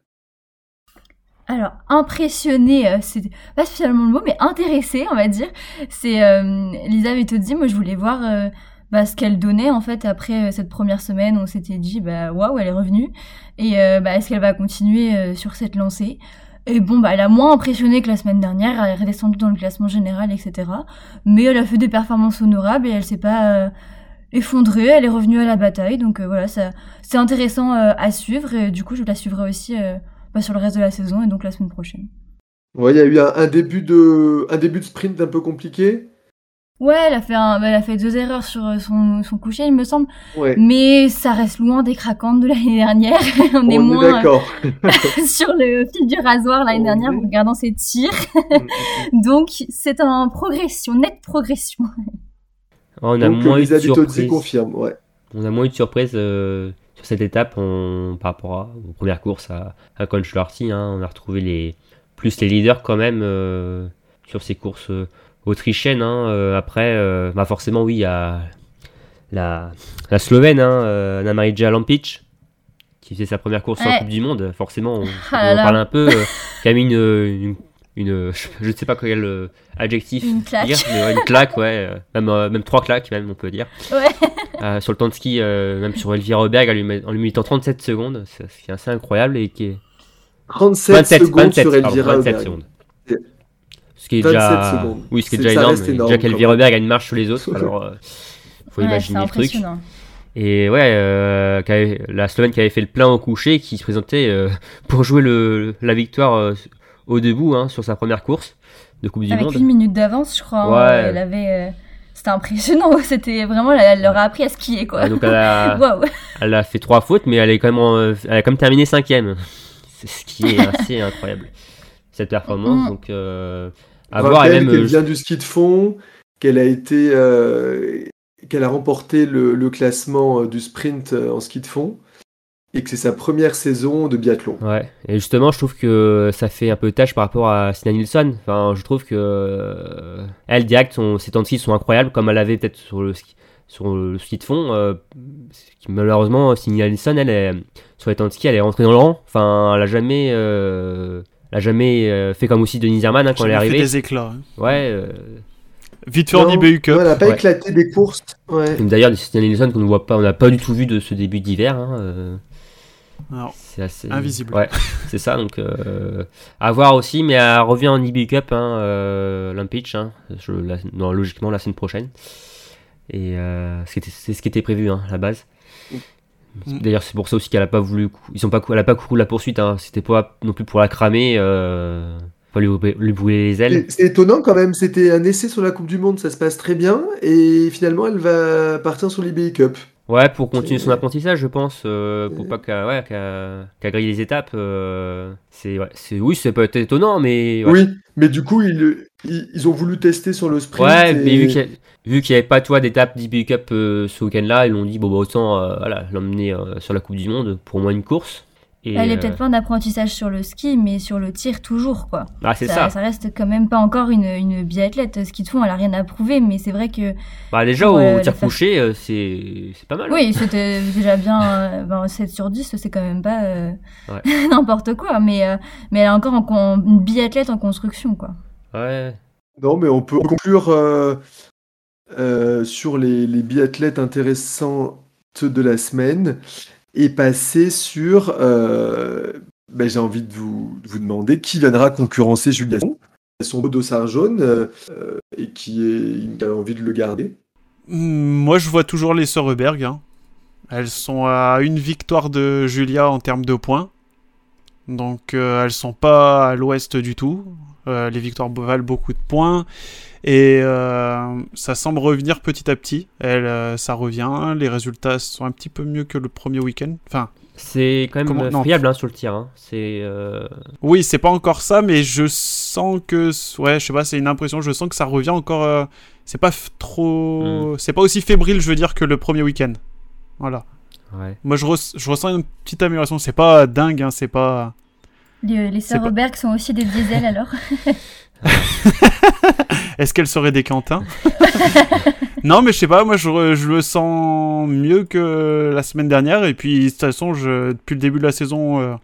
Alors, impressionné, euh, c'est pas spécialement le mot, mais intéressé, on va dire. C'est euh, Lisa dit moi je voulais voir euh, bah, ce qu'elle donnait en fait après cette première semaine. On s'était dit, bah waouh, elle est revenue. Et bah, est-ce qu'elle va continuer sur cette lancée? Et bon, bah, elle a moins impressionné que la semaine dernière, elle est redescendue dans le classement général, etc. Mais elle a fait des performances honorables et elle s'est pas euh, effondrée, elle est revenue à la bataille. Donc euh, voilà, c'est intéressant euh, à suivre et du coup, je la suivrai aussi bah, sur le reste de la saison et donc la semaine prochaine. Ouais, il y a eu un, début de, un début de sprint un peu compliqué. Ouais, elle a fait, un, elle a fait deux erreurs sur euh, son, son coucher, il me semble. Mais ça reste loin des craquantes de l'année dernière. On, est moins est d'accord. sur le fil du rasoir l'année dernière en regardant ses tirs. Mm, mm, mm. Donc, c'est en progression, nette progression. On a moins eu de surprise. confirme, ouais. On a moins eu de surprise euh, sur cette étape on, par rapport à, aux premières courses à, à Hein. On a retrouvé les, plus les leaders quand même euh, sur ces courses autrichienne. Hein, euh, après, euh, bah forcément, oui, il y a la, la Slovène, hein, euh, Anna-Marija Lampic, qui faisait sa première course en Coupe du Monde. Forcément, on, ah en parle un peu. qui a mis une, une, je ne sais pas quel adjectif une claque. dire, mais une claque, ouais, même, même trois claques, même, on peut dire. Ouais. sur le temps de ski, même sur Elvira Roberg, en lui mettant 37 secondes, ce qui est assez incroyable et qui est. 37 27, secondes 27, sur Elvira 27 secondes. Ce qui est déjà, oui, ce qui est, déjà énorme. énorme. Déjà qu'Elvire a une marche sur les autres, alors euh, faut imaginer le truc. Et ouais, euh, la Slovène qui avait fait le plein au coucher, qui se présentait euh, pour jouer le, la victoire euh, au debout hein, sur sa première course de Coupe du Monde. Avec une minute d'avance, je crois. Hein. Ouais. elle avait. C'était impressionnant, c'était vraiment, elle leur a appris à skier quoi. donc elle a, elle a fait trois fautes, mais elle, est quand même elle a quand même terminé cinquième. C'est ce qui est assez incroyable, cette performance. Mm. Donc qu'elle euh, vient du ski de fond, qu'elle a été, euh, qu'elle a remporté le, classement euh, du sprint en ski de fond et que c'est sa première saison de biathlon. Ouais, et justement, je trouve que ça fait un peu tâche par rapport à Sina Nilsson. Enfin, je trouve que elle, direct, son, ses temps de ski sont incroyables, comme elle avait peut-être sur le ski, sur le ski de fond. malheureusement, Sina Nilsson, elle, est, sur les temps de ski, elle est rentrée dans le rang. Enfin, elle a jamais a jamais euh, fait comme aussi Denis Zerman hein, quand elle est arrivée. Fait des éclats. Hein. Ouais. Euh, Vite fait en IBU Cup. ouais, elle n'a pas Ouais. éclaté des courses. Ouais. D'ailleurs, Christian Nielsen qu'on ne voit pas, on n'a pas du tout vu de ce début d'hiver. hein, euh, c'est assez Invisible. Ouais, c'est ça. Donc euh, à voir aussi, mais elle revient en IBU Cup, hein, euh, l'Umpitch, hein, la- non, logiquement la semaine prochaine. Et euh, ce qui était- c'est ce qui était prévu hein, à la base. Mm. D'ailleurs, c'est pour ça aussi qu'elle a pas voulu, ils ont pas, elle a pas couru la poursuite. Hein, C'était pas non plus pour la cramer, euh, pas lui, lui les ailes. C'est c'est étonnant quand même, c'était un essai sur la Coupe du Monde, ça se passe très bien, et finalement elle va partir sur l'IBI Cup. Ouais, pour continuer son apprentissage, je pense, euh, pour pas qu'elle ouais, qu'elle- qu'elle grille les étapes. euh, c'est ouais, oui, c'est peut être étonnant, mais ouais. Oui, mais du coup ils, ils, ont voulu tester sur le sprint. Ouais, et- mais vu qu'il n'y avait pas toi d'étape d'IBU Cup euh, ce week-end-là, ils l'ont dit bon bah autant euh, voilà, l'emmener sur la Coupe du Monde pour au moins une course. Et, Elle est euh, peut-être pas en apprentissage sur le ski, mais sur le tir toujours, quoi. Ah c'est ça. ça. reste quand même pas encore une, une biathlète. Ce qu'ils te font, elle a rien à prouver, mais c'est vrai que Bah déjà au le tir faire- couché, euh, c'est c'est pas mal. hein. oui, c'était déjà bien. euh, ben, 7 sur 10, c'est quand même pas euh, Ouais. n'importe quoi, mais, euh, mais elle est encore en une biathlète en construction, quoi. Ouais. Non, mais on peut conclure euh, euh, sur les, les biathlètes intéressantes de la semaine et passer sur. euh, ben, J'ai envie de vous, vous demander qui viendra concurrencer Julia Simon. Son beau dossard jaune euh, euh, et qui, est, a envie de le garder. Hmm, Moi, je vois toujours les sœurs Heuberg. hein. Elles sont à une victoire de Julia en termes de points. Donc, euh, elles sont pas à l'ouest du tout. Euh, les victoires valent beaucoup de points. Et euh, ça semble revenir petit à petit. Elle, euh, ça revient. Les résultats sont un petit peu mieux que le premier week-end. Enfin, C'est quand même Comment- friable hein, sur le tir. hein. C'est euh, oui, c'est pas encore ça, mais je sens que. Ouais, je sais pas, c'est une impression. Je sens que ça revient encore. c'est pas trop. C'est pas aussi fébrile, je veux dire, que le premier week-end. Voilà. ouais. Moi, je ressens une petite amélioration. C'est pas dingue, hein, c'est pas. Les, les sœurs pas- Robert sont aussi des diesels alors Est-ce qu'elle serait des Quentins Non, mais je sais pas. Moi, je, je le sens mieux que la semaine dernière. Et puis, de toute façon, je, depuis le début de la saison, euh,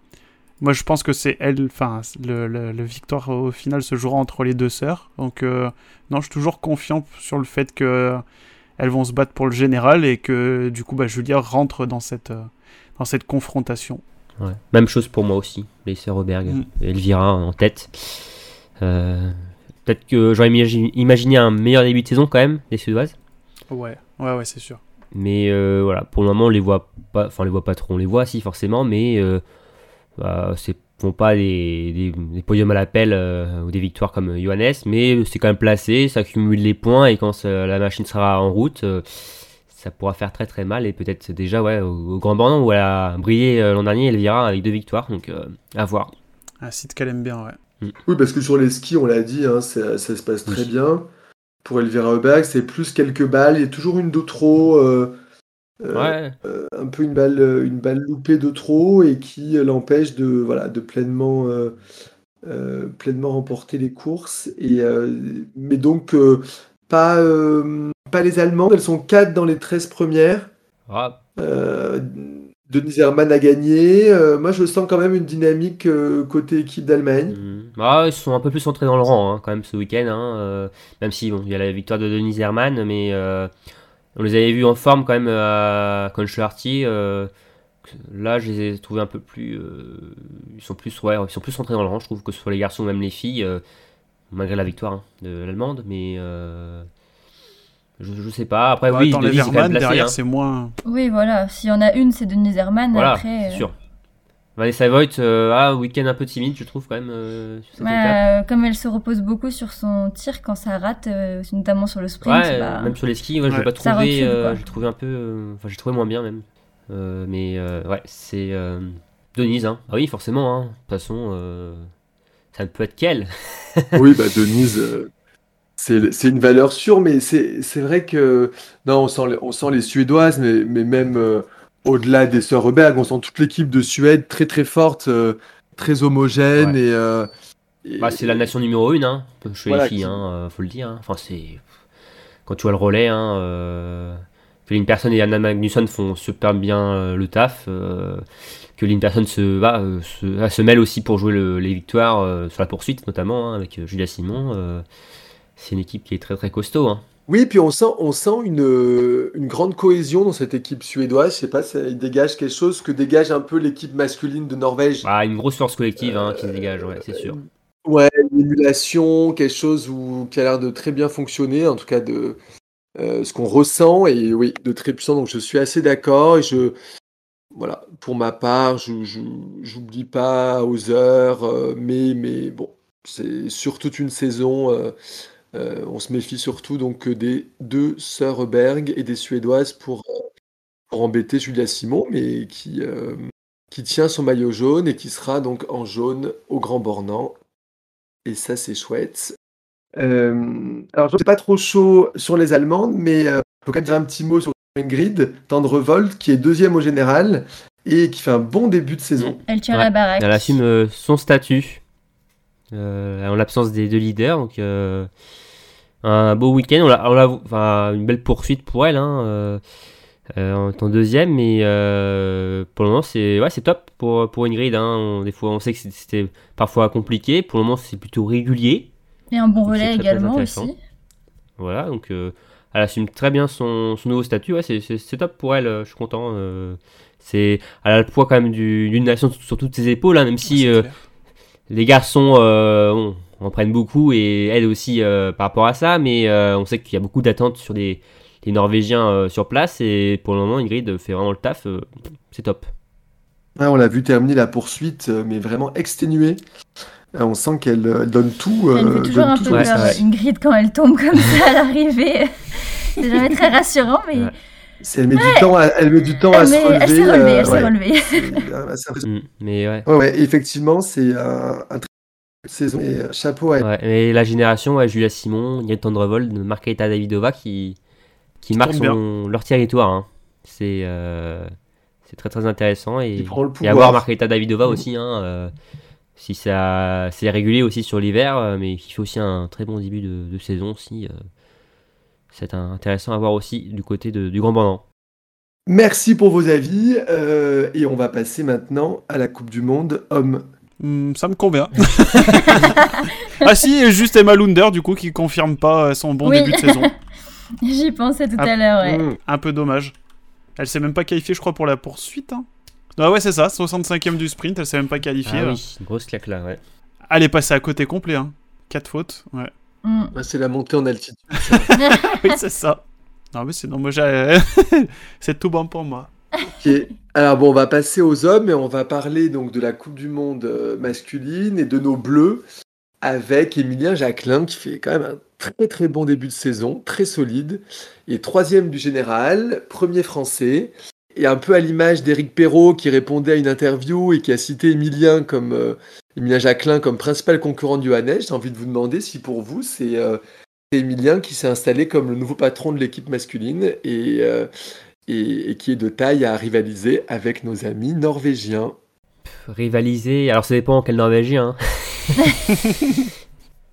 moi, je pense que c'est elle. Enfin, le, le- le victoire au final se jouera entre les deux sœurs. Donc, euh, non, je suis toujours confiant sur le fait que euh, elles vont se battre pour le général et que du coup, bah, Julia rentre dans cette, euh, dans cette confrontation. Ouais. Même chose pour moi aussi, les sœurs Auberg, Mm. Elvira en tête. Euh, Peut-être que j'aurais imagi- imaginé un meilleur début de saison quand même, des Suédoises. Ouais, ouais, ouais, c'est sûr. Mais euh, voilà, pour le moment, on les voit pas, enfin, on les voit pas trop, on les voit si forcément, mais euh, bah, c'est font pas des, des, des podiums à l'appel euh, ou des victoires comme Johannes, mais c'est quand même placé, ça accumule les points et quand ça- la machine sera en route, euh, ça pourra faire très très mal et peut-être déjà ouais au, au Grand Bornand où elle a brillé euh, l'an dernier, Elvira avec deux victoires, donc euh, à voir. Un site qu'elle aime bien, ouais. Oui, parce que sur les skis, on l'a dit, hein, ça, ça se passe très Oui. bien. Pour Elvira Heuberg, c'est plus quelques balles. Il y a toujours une de trop. euh, euh, Ouais, euh, un peu une balle, une balle loupée de trop et qui l'empêche de, voilà, de pleinement, euh, euh, pleinement remporter les courses. Et, euh, mais donc, euh, pas, euh, pas les Allemandes, elles sont 4 dans les 13 premières. Ah, Euh, Denise Herrmann a gagné. Euh, moi, je sens quand même une dynamique euh, côté équipe d'Allemagne. Mhm. Ah, ils sont un peu plus entrés dans le rang hein, quand même ce week-end. hein, euh, même si bon, il y a la victoire de Denise Herrmann, mais on les avait vus en forme quand même à Conchelarty. Euh, là, je les ai trouvés un peu plus. ils sont plus, ouais, ils sont plus entrés dans le rang. Je trouve que ce soit les garçons ou même les filles, malgré la victoire hein, de l'allemande, mais. Je, je sais pas. Après, Ouais, oui, Denise est quand même Verman, placée. derrière, hein. c'est moins. Oui, voilà. S'il y en a une, c'est Denise Herrmann. Voilà, Après, c'est euh, sûr. Vanessa Voigt, euh, ah, week-end un peu timide, je trouve quand même euh, sur cette ouais, étape. euh, comme elle se repose beaucoup sur son tir quand ça rate, euh, notamment sur le sprint, Ouais, bah, même sur les skis, ouais, je Ouais. l'ai pas trouvé. euh, j'ai trouvé un peu. euh, Enfin, j'ai trouvé moins bien même. Euh, mais euh, ouais, c'est euh, Denise. Hein. Ah oui, forcément. Hein. De toute façon, euh, ça ne peut être qu'elle. Oui, bah Denise, euh, c'est une valeur sûre, mais c'est vrai que non, on sent les, on sent les Suédoises, mais, mais même euh, au-delà des sœurs Reberg, on sent toute l'équipe de Suède très très forte, euh, très homogène Ouais. et, euh, et- Bah, c'est la nation numéro une hein, chez Voilà, les filles, qui- hein, faut le dire. hein. Enfin, c'est quand tu vois le relais. Hein. Que Lynn Person et Anna Magnusson font super bien le taf. Que Lynn Person se, va, se, mêle aussi pour jouer le- les victoires sur la poursuite, notamment hein, avec Julia Simon. Euh, c'est une équipe qui est très très costaud. Hein. Oui, puis on sent, on sent une, une grande cohésion dans cette équipe suédoise. Je sais pas, ça, dégage quelque chose que dégage un peu l'équipe masculine de Norvège. Bah, une grosse force collective hein, qui se dégage, ouais, c'est sûr. Ouais, une émulation, quelque chose où, qui a l'air de très bien fonctionner, en tout cas de euh, ce qu'on ressent, et oui, de très puissant. Donc je suis assez d'accord, et je, voilà, pour ma part, je j'oublie pas aux heures, euh, mais, mais bon, c'est sur toute une saison. euh, euh, on se méfie surtout donc des deux sœurs Berg et des Suédoises pour, pour embêter Julia Simon, mais qui, euh, qui tient son maillot jaune et qui sera donc en jaune au Grand Bornand. Et ça, c'est chouette. Euh, alors, je ne pas trop chaud sur les Allemandes, mais il faut quand même dire un petit mot sur Ingrid Tendrevold, qui est deuxième au général et qui fait un bon début de saison. Elle tient Ouais. la baraque. Elle assume euh, son statut euh, en l'absence des deux leaders. Donc, euh, un beau week-end. On enfin, une belle poursuite pour elle hein, euh, euh, en étant deuxième. Mais euh, pour le moment, c'est, ouais, top pour, pour Ingrid. Hein. On- des fois, on sait que c'était parfois compliqué. Pour le moment, c'est plutôt régulier. Et un bon Donc, relais très, également aussi. Voilà, donc euh, elle assume très bien son, son nouveau statut. Ouais, c'est, top pour elle. euh, Je suis content. euh, c'est, elle a le poids quand même du- d'une nation sur, toutes ses épaules, hein, même si. Euh, les garçons euh, bon, en prennent beaucoup et aident aussi euh, par rapport à ça, mais euh, on sait qu'il y a beaucoup d'attentes sur des, les Norvégiens euh, sur place et pour le moment Ingrid fait vraiment le taf, euh, c'est top. Ouais, on l'a vu terminer la poursuite, mais vraiment exténuée. Euh, On sent qu'elle donne tout. Elle fait toujours donne un tout peu ouais, peur, possible. ouais. Ingrid, quand elle tombe comme ça à l'arrivée. C'est jamais très rassurant, mais Ouais. Elle met du temps à, elle met du temps à elle, se met- relever. elle s'est relevée. euh, elle s'est ouais. relevée. Mm, mais ouais. Ouais, ouais, effectivement, c'est un, un saison. Et euh, chapeau à elle. ouais. Et la génération, ouais, Julia Simon, Ingrid Tendrevold, Margarita Davidova qui, qui marque tourne bien. son- leur territoire. hein. C'est euh, c'est très très intéressant et, le avoir Margarita Davidova aussi. Hein, euh, si ça c'est régulier aussi sur l'hiver, mais qui fait aussi un très bon début de, de saison aussi. c'est intéressant à voir aussi du côté de- du Grand Bornand. Merci pour vos avis. euh, et on va passer maintenant à la Coupe du Monde homme. Hmm, ça me convient. ah si, et juste Emma Lunder, du coup, qui confirme pas euh, son bon Oui. début de saison. J'y pensais tout à l'heure, ouais. Mmh. Un peu dommage. Elle s'est même pas qualifiée, je crois, pour la poursuite. hein. Ah ouais, c'est ça, 65ème du sprint, elle s'est même pas qualifiée. Ah là. oui, grosse claque là, ouais. Elle est passée à côté complet, hein. 4 fautes, ouais. Mm. Ouais, C'est la montée en altitude. oui, c'est ça. Non, mais sinon, moi, j'ai... c'est tout bon pour moi. Ok. Alors bon, on va passer aux hommes et on va parler donc de la Coupe du Monde euh, masculine et de nos bleus avec Emilien Jacquelin qui fait quand même un très très bon début de saison, très solide. Est troisième du général, premier français. Et un peu à l'image d'Éric Perrault qui répondait à une interview et qui a cité Emilien euh, Jacquelin comme principal concurrent de Johannes, j'ai envie de vous demander si pour vous c'est euh, Emilien qui s'est installé comme le nouveau patron de l'équipe masculine et, euh, et, et qui est de taille à rivaliser avec nos amis norvégiens. Rivaliser, alors ça dépend quel Norvégien. Hein.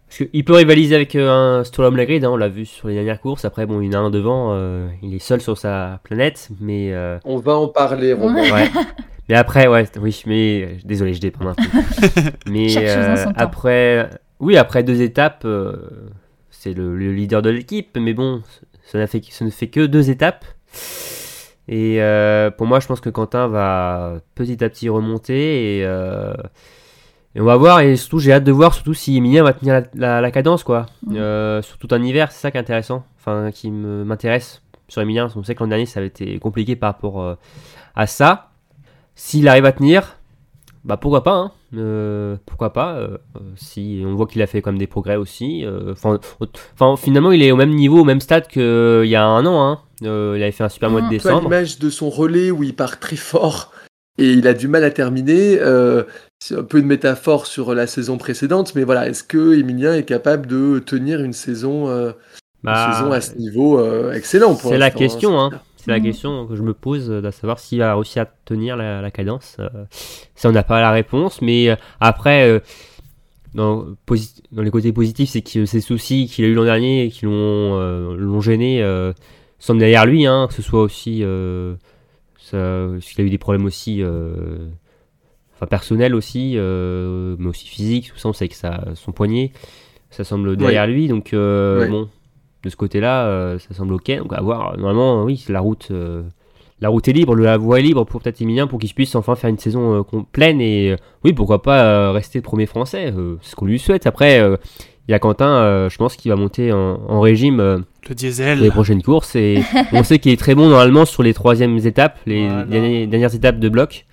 Parce qu'il peut rivaliser avec euh, un Stolom Lagrid, hein, on l'a vu sur les dernières courses. Après, bon, il y en a un devant, euh, il est seul sur sa planète, mais euh, On va en parler, Romain. ouais. mais après, ouais, oui, mais désolé, je déprends un peu. Mais euh, après, oui, après deux étapes, euh, c'est le, le leader de l'équipe, mais bon, ça, n'a fait, ça ne fait que deux étapes. Et euh, pour moi, je pense que Quentin va petit à petit remonter et, euh, et on va voir. Et surtout, j'ai hâte de voir surtout si Emilien va tenir la, la- la cadence, quoi. Mm. Euh, sur tout un hiver, c'est ça qui est intéressant, enfin qui m'intéresse sur Emilien. qu'on sait que l'an dernier, ça avait été compliqué par rapport à ça. S'il arrive à tenir, bah pourquoi pas, hein. Euh, pourquoi pas. euh, si on voit qu'il a fait quand même des progrès aussi. euh, Enfin, finalement, il est au même niveau, au même stade qu'il y a un an. Hein. Il avait fait un super mois de décembre. l'image de son relais où il part très fort et il a du mal à terminer, c'est un peu une métaphore sur la saison précédente, mais voilà, est-ce que Emilien est capable de tenir une saison, une Bah, saison à ce niveau excellent c'est la l'instant, question, hein. C'est la Mhm. question que je me pose, euh, de savoir s'il a réussi à tenir la, la cadence. euh, ça, on n'a pas la réponse. Mais euh, après, dans, les côtés positifs, c'est que ces soucis qu'il a eu l'an dernier et qui l'ont gêné semblent derrière lui. Hein, que ce soit aussi. Ça- qu'il a eu des problèmes aussi. euh, Enfin, personnels aussi, euh, mais aussi physiques, tout ça, on sait que ça, son poignet, ça semble derrière lui. Donc, euh, Ouais. bon, de ce côté-là, euh, ça semble ok. Donc, à voir. Normalement, oui, la route, euh, la route est libre, la voie est libre pour peut-être Emilien pour qu'il puisse enfin faire une saison euh, pleine et, euh, oui, pourquoi pas euh, rester premier français. euh, c'est ce qu'on lui souhaite. Après, euh, il y a Quentin, euh, je pense qu'il va monter en, en régime euh, Le diesel. pour les prochaines courses et on sait qu'il est très bon normalement sur les troisièmes étapes, les Voilà. dernières, dernières étapes de bloc.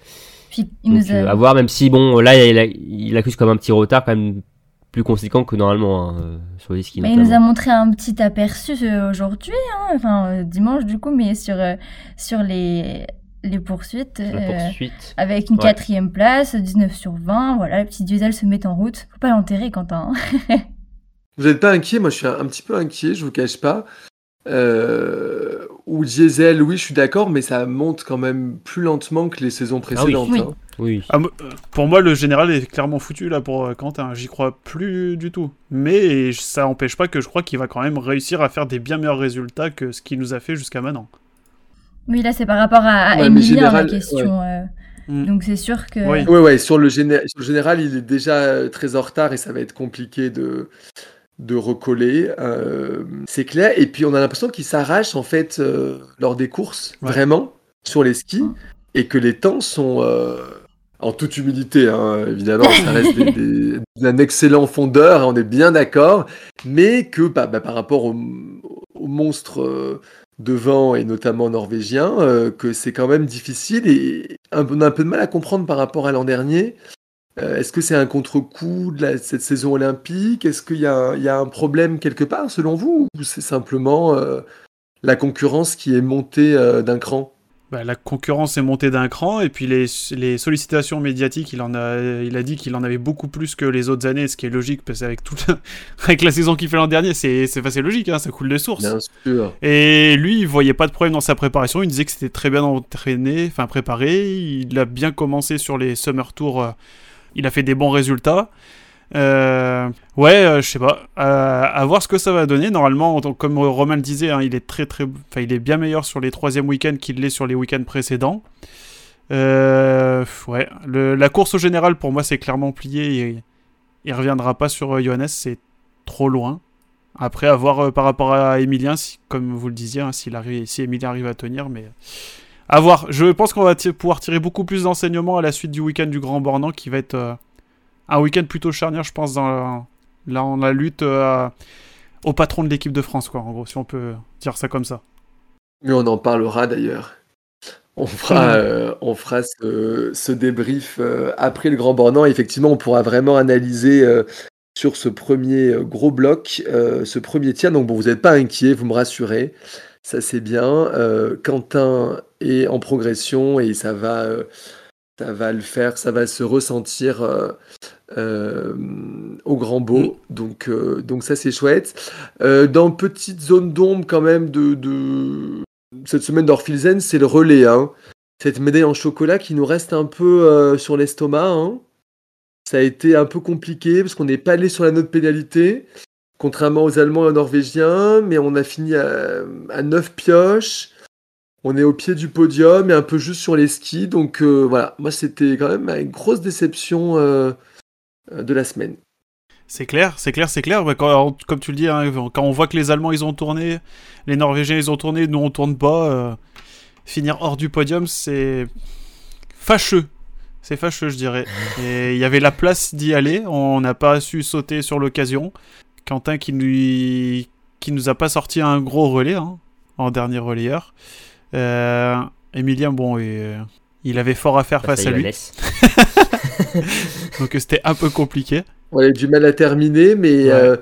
Puis il Donc, nous a... euh, à voir, même si bon, là, il, a- il accuse comme un petit retard quand même plus conséquent que normalement hein, euh, sur les skis. Mais il nous a montré un petit aperçu euh, aujourd'hui, hein, enfin euh, dimanche du coup, mais sur, sur les, les poursuites. Euh, avec une Ouais. quatrième place, 19 sur 20, voilà, le petit diesel se met en route. Faut pas l'enterrer, Quentin. hein. Vous n'êtes pas inquiet? Moi, je suis un, un petit peu inquiet, je vous cache pas. Euh, ou diesel, oui, je suis d'accord, mais ça monte quand même plus lentement que les saisons précédentes. Oui. hein. Oui. Ah, euh, pour moi, le général est clairement foutu là pour euh, Quentin. J'y crois plus du tout. Mais ça n'empêche pas que je crois qu'il va quand même réussir à faire des bien meilleurs résultats que ce qu'il nous a fait jusqu'à maintenant. Oui, là, c'est par rapport à, Ouais, général, la question. euh, Mm. Donc, c'est sûr que. Oui. Ouais, ouais, sur le, géné- sur le général, il est déjà très en retard et ça va être compliqué de, de recoller. euh, c'est clair. Et puis, on a l'impression qu'il s'arrache, en fait, euh, lors des courses, Ouais. vraiment, sur les skis, et que les temps sont, euh, en toute humilité, hein, évidemment, ça reste des- excellent fondeur, on est bien d'accord, mais que bah, bah, par rapport au, au monstre euh, devant, et notamment norvégien, euh, que c'est quand même difficile et un- on a un peu de mal à comprendre par rapport à l'an dernier. Euh, Est-ce que c'est un contre-coup de cette saison olympique? Est-ce qu'il y, a un- il y a un problème quelque part, selon vous Ou c'est simplement la concurrence qui est montée d'un cran? Bah, la concurrence est montée d'un cran et puis les, les sollicitations médiatiques, il, en a, il a dit qu'il en avait beaucoup plus que les autres années, ce qui est logique parce qu'avec toute avec la saison qu'il fait l'an dernier, c'est c'est logique, hein, ça coule de source. Bien sûr. Et lui, il voyait pas de problème dans sa préparation. Il disait que c'était très bien entraîné, enfin préparé. Il a bien commencé sur les Summer Tours. euh, Il a fait des bons résultats. Euh, ouais, euh, je sais pas. Euh, à voir ce que ça va donner. Normalement, comme Romain le disait, hein, il est très très, enfin, il est bien meilleur sur les troisièmes week-ends qu'il l'est sur les week-ends précédents. Euh, ouais, la course au général pour moi c'est clairement plié. Et, il reviendra pas sur Johannes, c'est trop loin. Après, à voir par rapport à Emilien, comme vous le disiez, hein, s'il arrive, si Emilien arrive à tenir, mais à voir. Je pense qu'on va pouvoir tirer beaucoup plus d'enseignements à la suite du week-end du Grand Bornand, qui va être un week-end plutôt charnière, je pense, dans la, là, on la lutte euh, au patron de l'équipe de France, quoi, en gros, si on peut dire ça comme ça. Mais on en parlera d'ailleurs. On fera, euh, on fera ce, ce débrief euh, après le Grand Bornand. Effectivement, on pourra vraiment analyser euh, sur ce premier euh, gros bloc, euh, ce premier tiers. Donc, bon, vous n'êtes pas inquiets, vous me rassurez. Ça, c'est bien. Euh, Quentin est en progression et ça va, euh, ça va le faire, ça va se ressentir euh, euh, au grand beau. Donc, euh, donc ça, c'est chouette. Dans petite zone d'ombre quand même de, de cette semaine d'Orphilzen, c'est le relais. Hein. Cette médaille en chocolat qui nous reste un peu sur l'estomac. hein. Ça a été un peu compliqué parce qu'on n'est pas allé sur la note pénalité, contrairement aux Allemands et aux Norvégiens, mais on a fini à, à 9 pioches. On est au pied du podium et un peu juste sur les skis. Donc euh, voilà, moi c'était quand même une grosse déception euh, euh, de la semaine. C'est clair, c'est clair, c'est clair. Quand- comme tu le dis, hein, quand on voit que les Allemands ils ont tourné, les Norvégiens ils ont tourné, nous on tourne pas, euh, finir hors du podium, c'est fâcheux. C'est fâcheux, je dirais. Et il y avait la place d'y aller, on n'a pas su sauter sur l'occasion. Quentin qui nous, qui nous a pas sorti un gros relais hein, en dernier relayeur. Euh, Emilien, bon, et, euh, il avait fort à faire face à lui, donc c'était un peu compliqué. On a eu du mal à terminer, mais, Ouais. euh,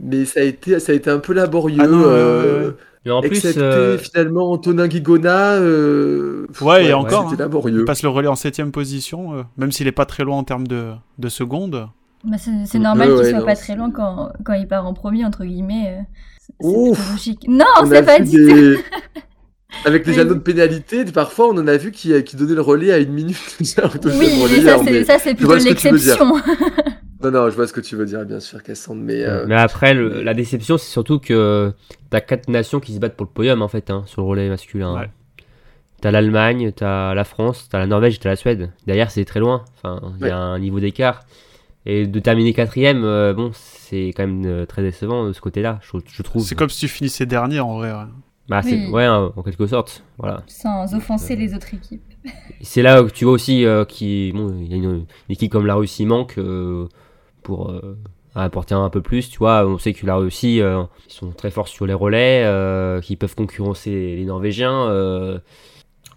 mais ça, a été, ça a été un peu laborieux. Ah non, ouais, euh, ouais, ouais. Mais en plus, euh, finalement Antonin Guigona. euh, Ouais, et encore, hein. laborieux. Il passe le relais en septième position, euh, même s'il est pas très loin en termes de, de secondes. Bah, c'est c'est Ouais, normal ouais, qu'il soit non, pas très loin quand, quand il part en premier, entre guillemets. Ouf. Non, c'est pas dit. des- Avec les anneaux de pénalité, parfois on en a vu qui, qui donnaient le relais à une minute. deuxième Oui, mais ça, c'est- ça, plutôt l'exception. Non, non, je vois ce que tu veux dire, bien sûr, Cassandre. Mais, euh, mais après, le- la déception, c'est surtout que t'as quatre nations qui se battent pour le podium en fait, hein, sur le relais masculin. Ouais. T'as l'Allemagne, t'as la France, t'as la Norvège, t'as la Suède. Derrière, c'est très loin. Enfin, il y a un niveau d'écart. Et de terminer quatrième, euh, bon, c'est quand même euh, très décevant de ce côté-là, je, je trouve. C'est comme si tu finissais dernier en vrai. ouais. Bah, c'est Oui. ouais, en quelque sorte. Voilà. Sans offenser les autres équipes. C'est là que tu vois aussi euh, qui bon, il y a une, une équipe comme la Russie manque euh, pour euh, apporter un peu plus. Tu vois, on sait que la Russie euh, ils sont très forts sur les relais, euh, qui peuvent concurrencer les Norvégiens.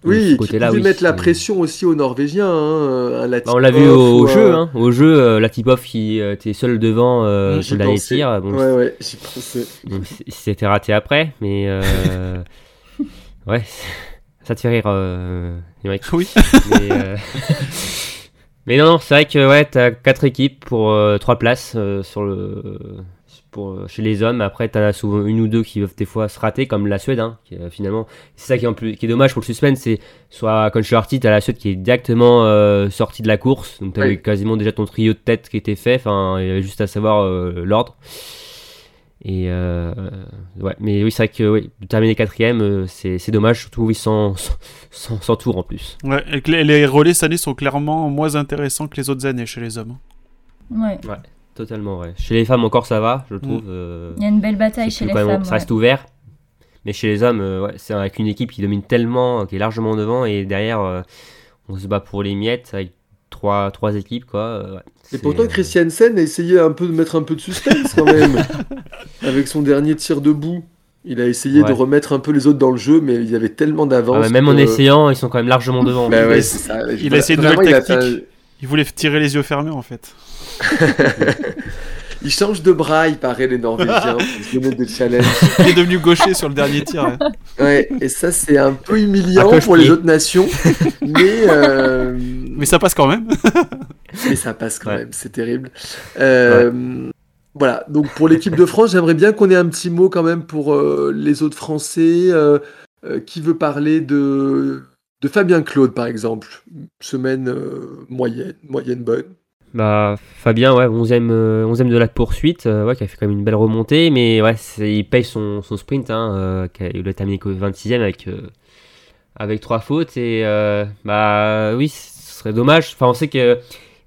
Oui, ce qui oui, mettre la c'est- pression aussi aux Norvégiens. Hein, Bah, on l'a vu Latipov au, jeu, hein. au jeu, euh, Latipov qui euh, était seul devant euh, dernier pensais. tir. Bon, Ouais, ouais, j'y pensais. Bon, c'était raté après, mais euh, ouais, ça te fait rire, euh. Oui. mais, euh, mais non, non, c'est vrai que ouais, t'as quatre équipes pour euh, trois places euh, sur le pour euh, chez les hommes. Après, t'en as souvent une ou deux qui peuvent des fois se rater, comme la Suède, hein, qui, euh, finalement. C'est ça qui est, en plus, qui est dommage pour le suspense, c'est soit quand je suis parti, t'as la Suède qui est directement euh, sortie de la course, donc t'avais Ouais. quasiment déjà ton trio de tête qui était fait. Enfin, il y avait juste à savoir euh, l'ordre. Et euh, ouais, mais oui, c'est vrai que oui, de terminer quatrième, c'est c'est dommage, surtout oui, sans, sans, sans tour en plus. Ouais, et les, les relais cette année sont clairement moins intéressants que les autres années chez les hommes. Ouais. Totalement, ouais. Chez les femmes encore ça va, je trouve. euh, Il y a une belle bataille chez les quand même- femmes. ça ouais. reste ouvert. Mais chez les hommes, euh, ouais, c'est avec une équipe qui domine tellement, qui est largement devant, et derrière, euh, on se bat pour les miettes avec trois, trois équipes, quoi. euh, ouais. Et pourtant, euh, Christiansen a essayé un peu de mettre un peu de suspense quand même. avec son dernier tir debout. Il a essayé de remettre un peu les autres dans le jeu, mais il y avait tellement d'avance. ah ouais, même en essayant, ils sont quand même largement devant. Bah ouais, Il- c'est ça. il a essayé de Vraiment, nouvelles il voulaient tirer les yeux fermés en fait. Il change de bras, il paraît, les Norvégiens, pour se donner des challenges. Il est devenu gaucher sur le dernier tir. ouais. Ouais, et ça, c'est un peu humiliant pour les autres nations. mais, euh, Mais ça passe quand même. mais ça passe quand Ouais. même, c'est terrible. Euh, Voilà, donc pour l'équipe de France, j'aimerais bien qu'on ait un petit mot quand même pour euh, les autres Français. euh, euh, qui veut parler de, de Fabien Claude, par exemple Semaine euh, moyenne, moyenne bonne. Bah, Fabien, ouais, 11ème, euh, 11e de la poursuite, euh, ouais, qui a fait quand même une belle remontée, mais ouais, il paye son, son sprint, hein, euh, qui a- il a terminé que 26ème avec, avec trois fautes, et bah oui, ce serait dommage. Enfin, on sait que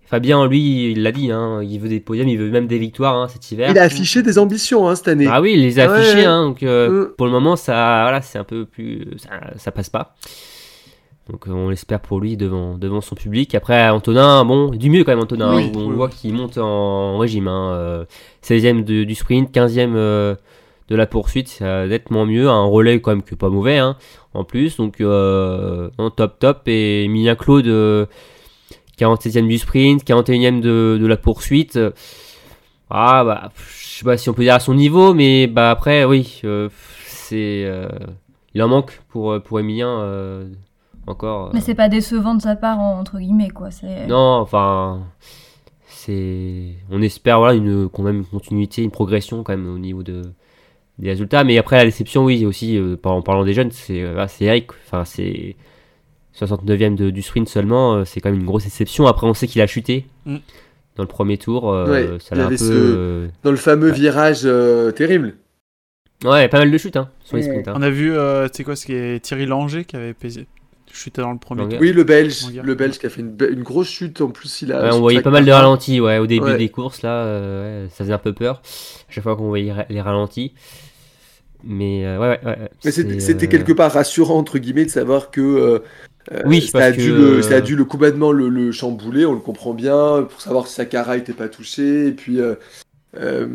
Fabien, lui, il l'a dit, hein, il veut des podiums, il veut même des victoires hein, cet hiver. Il a affiché des ambitions hein, cette année. Ah oui, il les a Ouais, hein, donc Mm. pour le moment, ça, voilà, c'est un peu plus, ça, ça passe pas. Donc euh, on l'espère pour lui devant, devant son public. Après, Antonin, bon, du mieux quand même, Antonin. Oui. hein, on voit qu'il monte en, régime. Hein, euh, 16e de- du sprint, 15e euh, de la poursuite, ça va nettement mieux. Un relais quand même que pas mauvais, hein, en plus. Donc, euh, non, top, top. Et Emilien Claude, euh, 47e du sprint, 41e de, de la poursuite. Ah, bah, je sais pas si on peut dire à son niveau, mais bah après, oui, euh, c'est. euh, il en manque pour, pour Emilien euh, encore. Mais euh. c'est pas décevant de sa part, en- entre guillemets, quoi. C'est... Non, enfin, c'est, on espère voilà une quand même une continuité, une progression quand même au niveau de des résultats. Mais après la déception, oui, aussi euh, en parlant des jeunes, c'est euh, c'est Eric. Enfin, c'est 69e de- du sprint seulement, euh, c'est quand même une grosse déception. Après, on sait qu'il a chuté Mm. dans le premier tour. euh, Ouais, ça l'a un peu. ce- euh, Dans le fameux Ouais. virage euh, terrible. Ouais, pas mal de chutes hein, sur les Ouais. sprints. hein. On a vu, euh, tu sais quoi, c'est Thierry Langer qui avait pesé- chuté dans le premier. Oui, le Belge, le Belge qui a fait une, une grosse chute. En plus, il a. Ouais, on voyait pas mal de ralentis ouais, au début Ouais. des courses là, euh, ouais, ça faisait un peu peur. À chaque fois qu'on voyait les ralentis. Mais euh, ouais, ouais, Mais c'était euh, quelque part rassurant entre guillemets de savoir que Oui, ça, a dû que, le, ça a dû le complètement le, le chambouler, on le comprend bien, pour savoir si Sakara était pas touché, et puis euh, euh,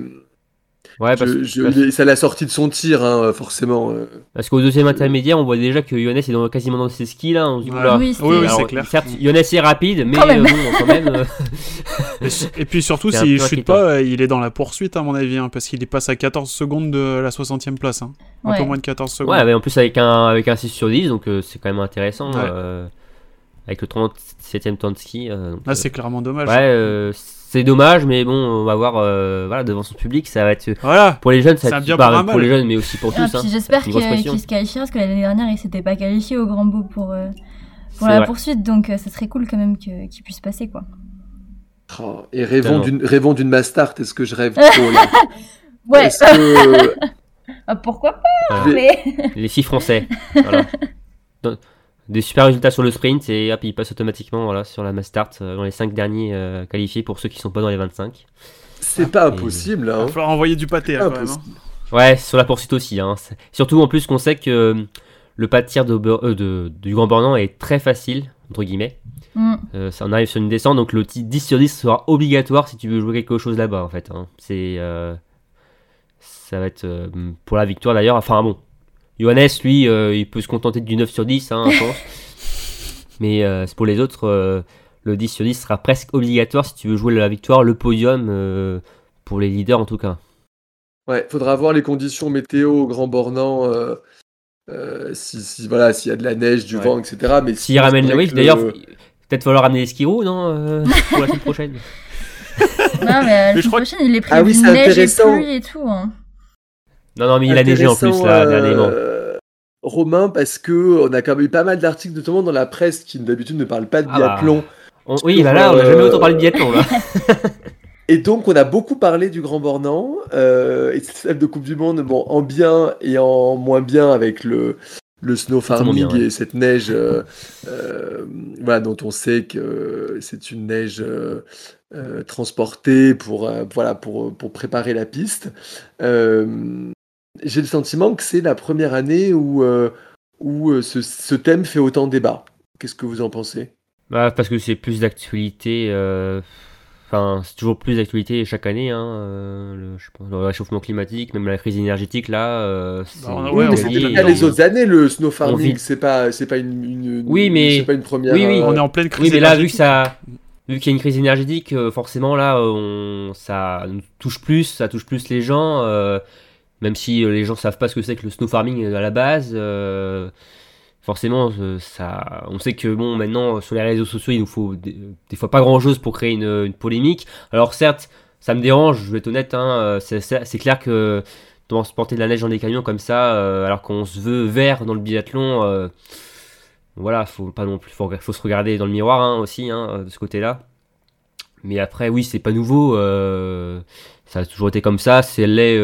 Ouais, parce, je- je- parce- il est- ça l'a sorti de son tir, hein, forcément. euh. parce qu'au deuxième intermédiaire, on voit déjà que Johannes est dans- quasiment dans ses skis là. On se dit, Ouais. Oui, c'est- oui, oui, Alors, c'est clair. Certes, est rapide, mais Quand même. euh, bon, quand même. euh, Et, puis surtout, C'est s'il peu chute pas, euh, il est dans la poursuite, à mon avis, hein, parce qu'il passe à 14 secondes de la 60e place. hein. Un peu Ouais. moins de 14 secondes. ouais, mais en plus avec un, avec un 6 sur 10, donc euh, c'est quand même intéressant. Ouais. euh, avec le 37ème temps de ski. euh, donc, Là, euh, c'est clairement dommage. ouais, euh, c'est dommage, mais bon, on va voir euh, voilà, devant son public, ça va être. Voilà. Pour les jeunes, ça C'est va super, pour pour les jeunes, mais aussi pour Ah, tous. hein. j'espère qu'il se qualifiera, parce que l'année dernière, il s'était pas qualifié au Grand Beau pour, euh, pour la vrai. poursuite, donc euh, ça serait cool quand même qu'il puisse passer, quoi. Oh, et rêvons d'une rêvons d'une Mastart, est-ce que je rêve trop là Ouais, que Ah, pourquoi pas mais... Les filles français. voilà. Des super résultats sur le sprint et hop, il passe automatiquement voilà, sur la mass start euh, dans les 5 derniers euh, qualifiés pour ceux qui sont pas dans les 25. C'est pas impossible, Il hein. va falloir envoyer du pâté hein, quand même. Impossible. Ouais, sur la poursuite aussi. Hein. Surtout en plus qu'on sait que euh, le pas de tir de, Beur- euh, de- du Grand Bornand est très facile, entre guillemets. Mm. Euh, ça, on arrive sur une descente, donc le petit 10 sur 10 sera obligatoire si tu veux jouer quelque chose là-bas en fait. hein. C'est, euh, ça va être euh, pour la victoire d'ailleurs. Enfin bon, Johannes lui, euh, il peut se contenter du 9 sur 10, hein, je pense. Mais euh, c'est pour les autres, euh, le 10 sur 10 sera presque obligatoire si tu veux jouer la victoire, le podium, euh, pour les leaders en tout cas. Ouais, faudra voir les conditions météo au Grand Bornand. euh, euh, si, si- voilà, s'il y a de la neige, du Ouais. vent, etc. Mais S'il ramène vrai oui, d'ailleurs, le- peut-être falloir ramener les skis-roues, non euh, Pour la semaine prochaine. Non, mais, Mais la semaine prochaine, il est Ah prévu oui, c'est neige et pluie et tout. Hein. Non, non, mais il a neigé en plus là, euh, dernièrement. Romain, parce que on a quand même eu pas mal d'articles, notamment dans la presse, qui d'habitude ne parlent pas de Ah bah. biathlon. On- oui, là, là, on a euh, jamais autant parlé de biathlon là. Et donc, on a beaucoup parlé du Grand Bornand euh, et de cette de Coupe du Monde, bon, en bien et en moins bien avec le, le snow farming bien, ouais. et cette neige euh, euh, voilà, dont on sait que c'est une neige euh, euh, transportée pour, euh, voilà, pour, pour préparer la piste. J'ai le sentiment que c'est la première année où, euh, où euh, ce, ce thème fait autant débat. Qu'est-ce que vous en pensez? Bah, parce que c'est plus d'actualité. euh, Enfin, c'est toujours plus d'actualité chaque année. Hein, euh, le, je pas, le réchauffement climatique, même la crise énergétique là. euh, c'est- Bah, Oui, ouais, mais on c'était vit pas les autres années le snow farming, c'est pas c'est pas une, une- Oui, mais- c'est pas une première. Oui, oui. euh, On est en pleine crise Oui, mais là, vu que ça, vu qu'il y a une crise énergétique, forcément là, on, ça nous touche plus, ça touche plus les gens. Même si euh, les gens savent pas ce que c'est que le snow farming euh, à la base. euh, forcément, ça, on sait que bon, maintenant sur les réseaux sociaux, il nous faut des, fois pas grand chose pour créer une, polémique. Alors certes, ça me dérange, je vais être honnête. Hein, c'est- clair que de porter de la neige dans des camions comme ça, alors qu'on se veut vert dans le biathlon. voilà, faut pas non plus, faut, se regarder dans le miroir hein, aussi hein, de ce côté-là. Mais après, oui, c'est pas nouveau. ça a toujours été comme ça. C'est l'est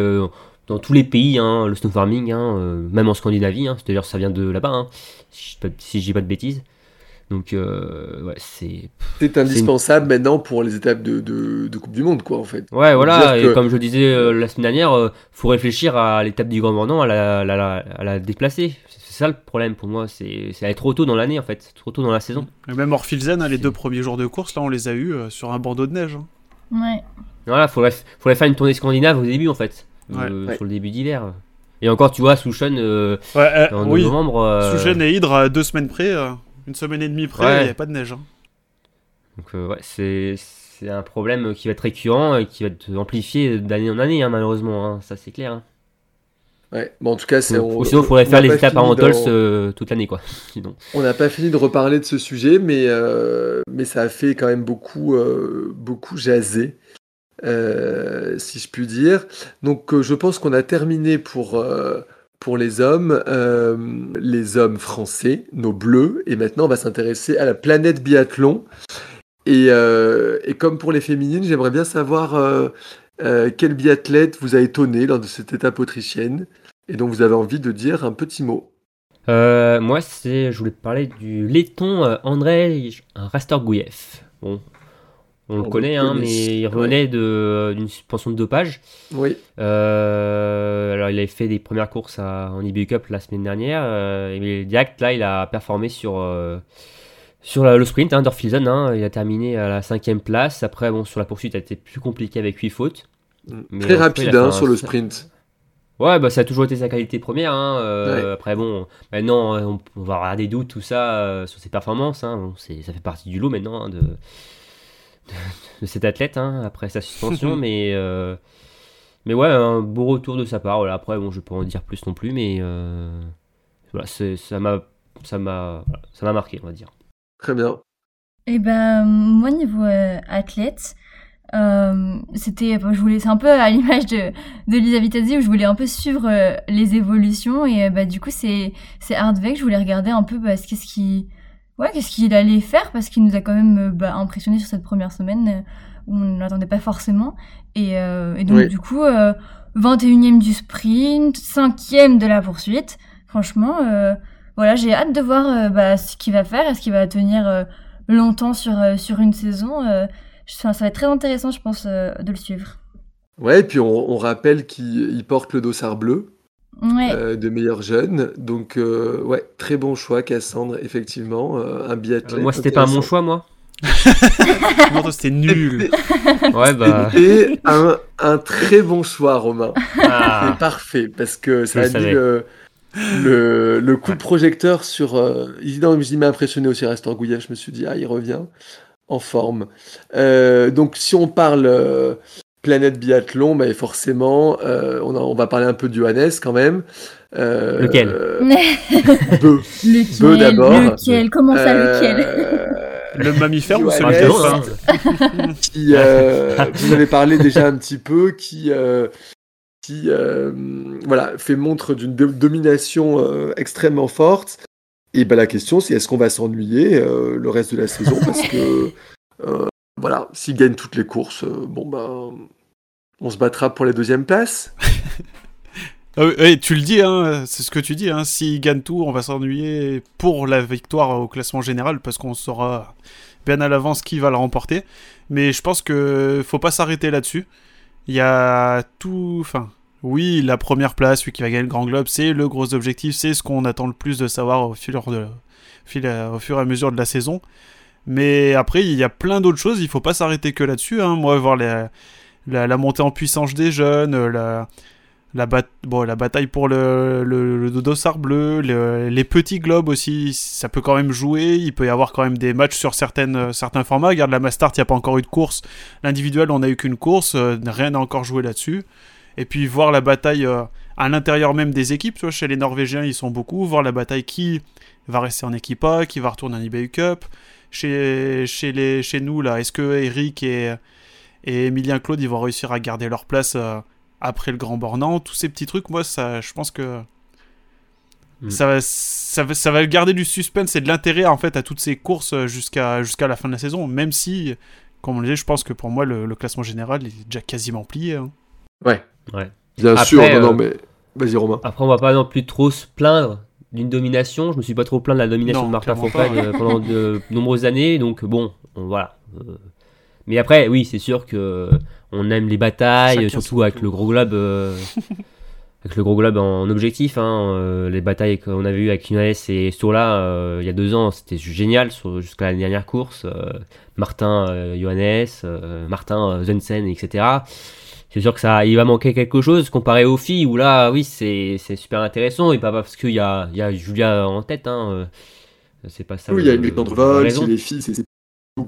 dans tous les pays, hein, le snow farming, hein, euh, même en Scandinavie. Hein, C'est-à-dire, ça vient de là-bas, hein, si je dis pas- si je dis pas de bêtises. Donc, euh, ouais, c'est. C'est indispensable maintenant pour les étapes de, de, de Coupe du Monde, quoi, en fait. Ouais, voilà. Et que- comme je disais euh, la semaine dernière, euh, faut réfléchir à l'étape du Grand Bornand, à la, la, la, à la déplacer. C'est ça le problème pour moi. C'est c'est aller trop tôt dans l'année, en fait. Trop tôt dans la saison. Et même Orphilzen, hein, les deux premiers jours de course, là, on les a eu euh, sur un bandeau de neige. hein. Ouais. Voilà, faudrait, faudrait faire une tournée scandinave au début en fait, Ouais. euh, Ouais. sur le début d'hiver. Et encore, tu vois, Souchon euh, Ouais, euh, en oui. novembre. euh, et Hydre, à deux semaines près, euh, une semaine et demie près, il Ouais. n'y avait pas de neige. hein. Donc euh, ouais, c'est c'est un problème qui va être récurrent et qui va être amplifié d'année en année, hein, malheureusement. hein, ça c'est clair. hein. Ouais. Bon, en tout cas, c'est. On- sinon, il faudrait on faire n'a les pas étapes à euh, toute l'année, quoi. Sinon. On n'a pas fini de reparler de ce sujet, mais, euh, mais ça a fait quand même beaucoup, euh, beaucoup jaser, euh, si je puis dire. Donc, euh, je pense qu'on a terminé pour, euh, pour les hommes, les hommes français, nos bleus, et maintenant on va s'intéresser à la planète biathlon. Et, comme pour les féminines, j'aimerais bien savoir quel biathlète vous a étonné lors de cette étape autrichienne, et dont vous avez envie de dire un petit mot. Moi, c'est, je voulais parler du laiton André Rastorgouyev. Bon, on le On le connaît, hein, mais il revenait de, d'une suspension de dopage. Oui. Euh, alors, il avait fait des premières courses à, en IBU Cup la semaine dernière. euh, et direct, là, il a performé sur, euh, sur la- le sprint, hein. Hein, il a terminé à la cinquième place. Après, bon, sur la poursuite, ça a été plus compliqué avec 8 fautes. Mais Très rapide hein, fait sur un- le sprint. Ouais, bah ça a toujours été sa qualité première. Euh, Après, bon, maintenant, euh, on, on va avoir des doutes, tout ça, euh, sur ses performances. Bon, ça fait partie du lot maintenant de, de, cet athlète, hein, après sa suspension. mais, euh, mais ouais, un beau retour de sa part. Voilà. Après, bon, je vais pas en dire plus non plus, mais euh, voilà, ça, m'a, ça, m'a, voilà, ça m'a marqué, on va dire. Très bien. Et ben moi niveau euh, athlète, euh, c'était, je voulais, c'est un peu à l'image de de Lisa Vitazzi où je voulais un peu suivre euh, les évolutions et euh, bah du coup c'est c'est Hardweg, je voulais regarder un peu bah, ce qu'est-ce qui, ouais qu'est-ce qu'il allait faire? Parce qu'il nous a quand même euh, bah, impressionné sur cette première semaine euh, où on ne l'attendait pas forcément et, euh, et donc Oui. du coup euh, 21e du sprint, 5e de la poursuite, franchement. Euh, voilà, j'ai hâte de voir bah, ce qu'il va faire. Est-ce qu'il va tenir longtemps sur, sur une saison Ça va être très intéressant, je pense, de le suivre. Ouais, et puis on, on rappelle qu'il il porte le dossard bleu Ouais. euh, de meilleur jeune. Donc, euh, ouais, très bon choix, Cassandre, effectivement. euh, un biathlète. Moi, c'était pas mon choix, moi. Non, c'était nul. Ouais, bah. C'était un, un très bon choix, Romain. ah. C'est parfait, parce que ça a mis le, le, le coup de projecteur sur... Euh, il, non, il m'a impressionné aussi, Restor Gouillet. Je me suis dit, ah, il revient en forme. Euh, donc, si on parle euh, planète biathlon, bah, forcément, euh, on, a- on va parler un peu de Johannes quand même. Euh, Lequel lequel Beu. Beu d'abord. Lequel Comment ça, lequel Euh, Le mammifère ou c'est le qui, euh, vous avez parlé déjà un petit peu, qui, euh, qui euh, voilà, fait montre d'une do- domination euh, extrêmement forte. Et ben la question, c'est est-ce qu'on va s'ennuyer euh, le reste de la saison? Parce que, euh, voilà, s'il gagne toutes les courses, euh, bon ben, on se battra pour la deuxième place. Ah oui, tu le dis, hein, c'est ce que tu dis. Hein, S'il gagne tout, on va s'ennuyer pour la victoire au classement général parce qu'on saura bien à l'avance qui va le remporter. Mais je pense que faut pas s'arrêter là-dessus. Il y a tout. Enfin, oui, la première place, celui qui va gagner le Grand Globe, c'est le gros objectif, c'est ce qu'on attend le plus de savoir au au fur et à mesure de la saison. Mais après, il y a plein d'autres choses, il faut pas s'arrêter que là-dessus. Hein. Moi, voir la, montée en puissance des jeunes, euh, la, la, bataille pour le, le, dossard bleu, le- les petits globes aussi, ça peut quand même jouer. Il peut y avoir quand même des matchs sur certaines, euh, certains formats. Regarde la Mastart, il n'y a pas encore eu de course. L'individuel, on n'a eu qu'une course. euh, rien n'a encore joué là-dessus. Et puis voir la bataille à l'intérieur même des équipes. Tu vois, chez les Norvégiens, ils sont beaucoup. Voir la bataille qui va rester en équipe A, qui va retourner en IBU Cup. Chez, chez, les, chez nous, là, est-ce que Eric et, et Emilien Claude, ils vont réussir à garder leur place euh, après le Grand Bornand? Tous ces petits trucs, moi, ça, je pense que Mm. ça, va, ça, va, ça va garder du suspense et de l'intérêt en fait à toutes ces courses euh, jusqu'à jusqu'à la fin de la saison. Même si, comme on le disait, je pense que pour moi, le, le classement général il est déjà quasiment plié. hein. Ouais. Ouais. Bien Après, sûr, non, non, euh, mais vas-y Romain. Après, on va pas non plus trop se plaindre d'une domination. Je me suis pas trop plaint de la domination Non, de Martin Fourcade euh, pendant de nombreuses années. Donc bon, on- voilà. Euh, Mais après, oui, c'est sûr que on aime les batailles, Chacun surtout avec le gros globe. euh, Avec le gros globe en objectif, hein, euh, les batailles qu'on avait eues avec Nunes et Stola euh, il y a deux ans, c'était génial jusqu'à la dernière course. euh, Martin euh, Johannes, euh, Martin euh, Jensen, etc. C'est sûr que ça, il va manquer quelque chose comparé aux filles où là, oui, c'est c'est super intéressant et pas parce qu'il y a, il y a Julia en tête. Hein, euh, c'est pas ça. Oui, il y a une vol, chez les filles, c'est- c'est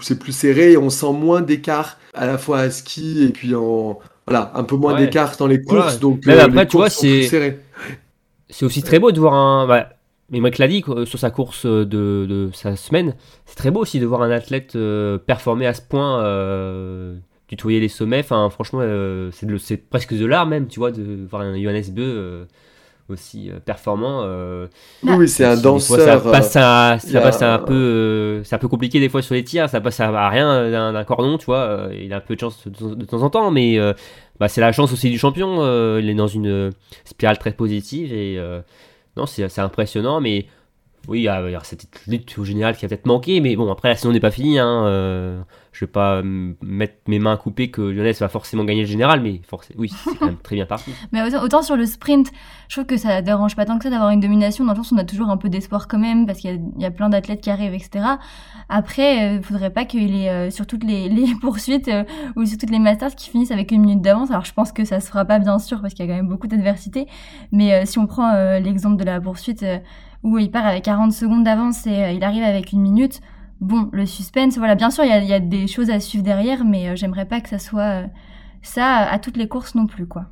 c'est plus serré et on sent moins d'écart à la fois à ski et puis en. Voilà, un peu moins Ouais. d'écart dans les courses. Voilà. Donc, Même euh, après, les tu vois, c'est-. C'est aussi très beau de voir un. Bah, mais Mike l'a dit sur sa course de, de sa semaine. C'est très beau aussi de voir un athlète euh, performer à ce point, euh, tutoyer les sommets. Enfin, franchement, euh, c'est presque de l'art même, tu vois, de voir un Johannes Beu euh, aussi euh, performant. euh, Oui, c'est un fois, danseur. ça passe, à, ça a passe à un peu, c'est un peu compliqué des fois sur les tirs. Ça passe à, rien d'un cordon, tu vois. il a un peu de chance de, de temps en temps, mais bah, c'est la chance aussi du champion. il est dans une spirale très positive et non, c'est impressionnant, mais oui, il y a, cette lutte au général qui a peut-être manqué, mais bon, après la saison n'est pas finie. Hein, je vais pas mettre mes mains coupées que Lyonnais va forcément gagner le général, mais forcément, oui, c'est quand même très bien parti. Mais autant, sur le sprint, je trouve que ça dérange pas tant que ça d'avoir une domination, dans le sens où on a toujours un peu d'espoir quand même, parce qu'il y a, plein d'athlètes qui arrivent, etc. Après, il faudrait pas qu'il euh, sur toutes les, poursuites euh, ou sur toutes les masters qui finissent avec une minute d'avance. Alors je pense que ça se fera pas bien sûr, parce qu'il y a quand même beaucoup d'adversité. Mais euh, si on prend euh, l'exemple de la poursuite euh, où il part avec 40 secondes d'avance et euh, il arrive avec une minute, bon, le suspense, voilà, bien sûr, il y a, il y a des choses à suivre derrière, mais euh, j'aimerais pas que ça soit euh, ça à toutes les courses non plus, quoi.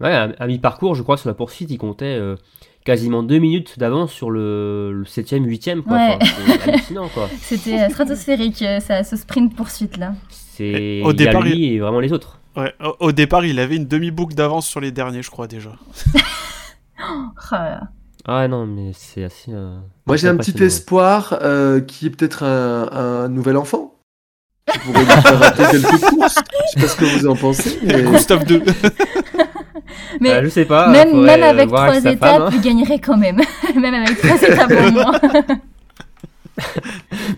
Ouais, à, à mi-parcours, je crois, sur la poursuite, il comptait euh, quasiment deux minutes d'avance sur le, le 7ème, 8ème. Quoi. Ouais. Enfin, c'est hallucinant, quoi. C'était euh, stratosphérique, euh, ça, ce sprint poursuite là. C'est Au il a départ, lui et vraiment les autres. Ouais, au, au départ, il avait une demi-boucle d'avance sur les derniers, je crois déjà. Oh là là. Ah non, mais c'est assez. euh, Moi, j'ai un petit espoir euh, qui est peut-être un, un nouvel enfant. Qui pourrait lui faire rater quelques courses. Je sais pas ce que vous en pensez, mais. Gustave 2. Mais Euh, je sais pas. même, faudrait, même euh, avec voir trois étapes, femme, hein. il gagnerait quand même. même avec trois étapes en moins.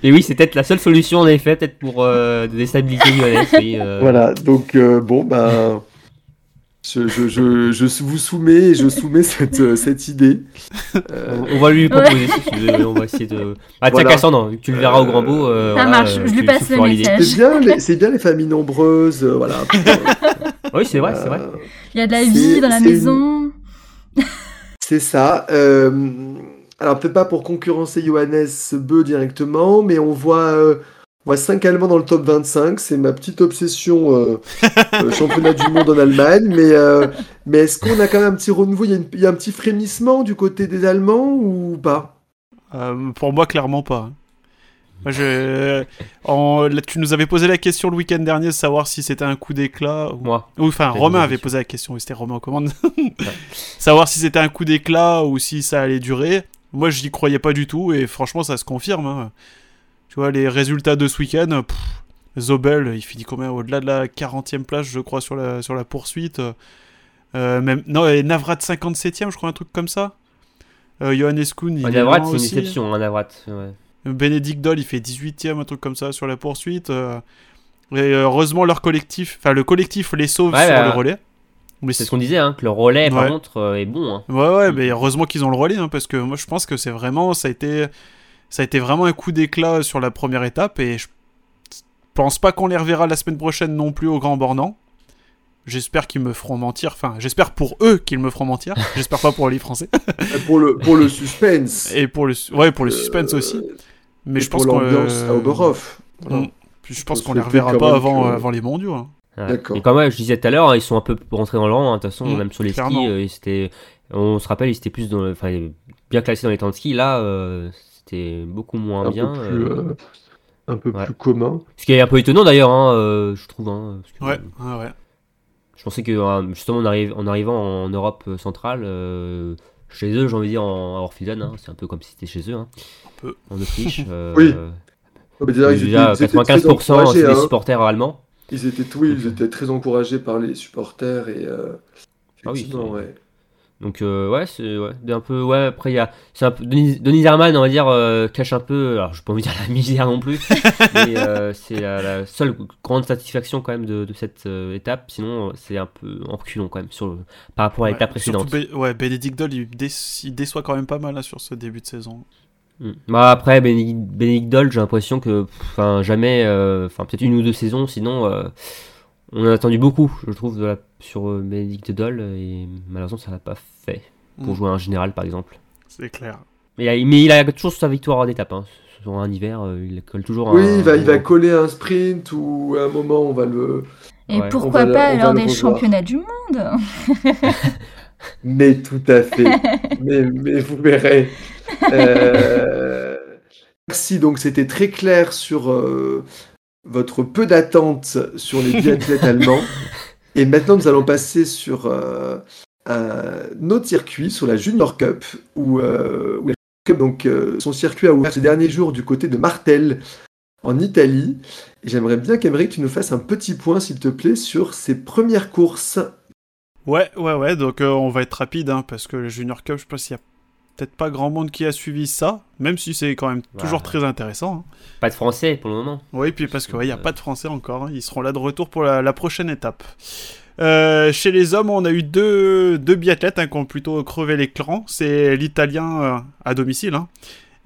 Mais oui, c'est peut-être la seule solution en effet, peut-être pour euh, déstabiliser euh. Voilà, donc euh, bon, ben. Je, je, je, je vous soumets, je soumets cette, euh, cette idée. Euh, On, va lui proposer si tu veux. On va essayer de. Ah, tiens, Voilà. Cassandre, tu le verras au grand beau. euh, Ça voilà, marche, euh, je lui passe le message. c'est bien, les- c'est bien les familles nombreuses, euh, voilà. Oui, c'est vrai, c'est vrai. Il y a de la vie dans la maison. C'est ça. euh, alors peut-être pas pour concurrencer Johannes Beu directement, mais on voit, voit 5 Allemands dans le top 25. C'est ma petite obsession euh, euh, championnat du monde en Allemagne. Mais, euh, mais est-ce qu'on a quand même un petit renouveau? Il y, a une- il y a un petit frémissement du côté des Allemands ou pas? Euh, pour moi, clairement pas. Moi, je... en- là, tu nous avais posé la question le week-end dernier, de savoir si c'était un coup d'éclat. Ou... Moi. ou, Enfin, Romain avait posé la question, oui, c'était Romain en commande. savoir si c'était un coup d'éclat ou si ça allait durer. Moi, j'y croyais pas du tout et franchement, ça se confirme. hein. Tu vois, les résultats de ce week-end, Zobel, il finit combien Au-delà de la 40e place, je crois, sur la, sur la poursuite. Euh, même... Non, et Navrat 57e, je crois, un truc comme ça. Euh, Johannes Kuhn, il Navrat, c'est une exception, un Navrat. ouais. Bénédicte Doll, il fait 18ème, un truc comme ça sur la poursuite. euh, Et euh, heureusement, leur collectif, enfin le collectif les sauve Ouais, sur bah, le relais. Mais C'est ce qu'on disait, hein, que le relais, par contre, est bon. hein. Ouais, ouais, mais heureusement qu'ils ont le relais, hein, parce que moi je pense que c'est vraiment, ça a été, ça a été vraiment un coup d'éclat sur la première étape, et je pense pas qu'on les reverra la semaine prochaine non plus au Grand Bornand. J'espère qu'ils me feront mentir, enfin, j'espère pour eux qu'ils me feront mentir, j'espère pas pour les Français, pour le, pour le suspense. et pour le, ouais, pour le suspense Euh, aussi. Mais et je pense qu'on l'ambiance à Oberhof. Voilà. Mm. Puis je pense faut qu'on les reverra pas avant, que- euh, avant les mondiaux. hein. Ouais. D'accord. Et comme ouais, je disais tout à l'heure, hein, ils sont un peu rentrés dans le rang. hein, De toute façon, Mm, même sur les clairement. skis, euh, c'était, on se rappelle, ils étaient plus dans, le- enfin, bien classés dans les temps de ski. Là, euh, c'était beaucoup moins un bien. peu plus, euh, euh, un peu ouais. plus commun. Ce qui est un peu étonnant d'ailleurs, hein, euh, je trouve. hein, parce que, Ouais, ouais, ouais. Je pensais que euh, justement en, arrive- en arrivant en Europe centrale, euh, chez eux, j'ai envie de dire en Orphidon, hein, c'est un peu comme si c'était chez eux, hein, peu. en Autriche. euh, Oui. euh, mais déjà, ils déjà, étaient- ils étaient très 95% c'est encouragés, des hein. supporters allemands. Ils étaient, oui, ils étaient très encouragés par les supporters et euh, Ah oui, ouais. Donc ouais, ouais c'est ouais, un peu ouais après il y a c'est un peu Denis, Denis Herman on va dire euh, cache un peu alors je peux pas envie de dire la misère non plus mais euh, c'est la, seule grande satisfaction quand même de, de cette euh, étape sinon euh, c'est un peu en reculons quand même sur le- par rapport à Ouais, l'étape précédente. Surtout, ouais, Bénédicte Doll, il, dé- il déçoit quand même pas mal là, sur ce début de saison. Mm. Bah après Bénédicte Doll j'ai l'impression que enfin jamais euh, enfin peut-être une ou deux saisons sinon euh, on a attendu beaucoup je trouve de la, sur euh, Bénédicte Doll et malheureusement ça l'a pas fait pour Mm. jouer un général par exemple. C'est clair. Mais il a, mais il a toujours sa victoire d'étape. Hein. Sur un hiver, euh, il colle toujours Oui, un- il va, il va coller un sprint ou à un moment on va le. Et Ouais. Pourquoi va pas lors des revoir. championnats du monde Mais tout à fait. mais, mais vous verrez. Euh, Merci, donc c'était très clair sur euh, votre peu d'attente sur les biathlètes allemands. Et maintenant, nous allons passer sur euh, un autre circuit, sur la Junior Cup, où, euh, où la Cup, donc, euh, son circuit a ouvert ces derniers jours du côté de Martel, en Italie. Et j'aimerais bien qu'Emeric, tu nous fasses un petit point, s'il te plaît, sur ses premières courses. Ouais, ouais, ouais, donc euh, on va être rapide, hein, parce que le Junior Cup, je pense qu'il y a peut-être pas grand monde qui a suivi ça, même si c'est quand même toujours très intéressant. hein. Pas de français pour le moment. Oui, puis parce qu'il n'y a pas de Français encore, hein, ils seront là de retour pour la, la prochaine étape. Euh, chez les hommes, on a eu deux, deux biathlètes hein, qui ont plutôt crevé l'écran. C'est l'Italien euh, à domicile,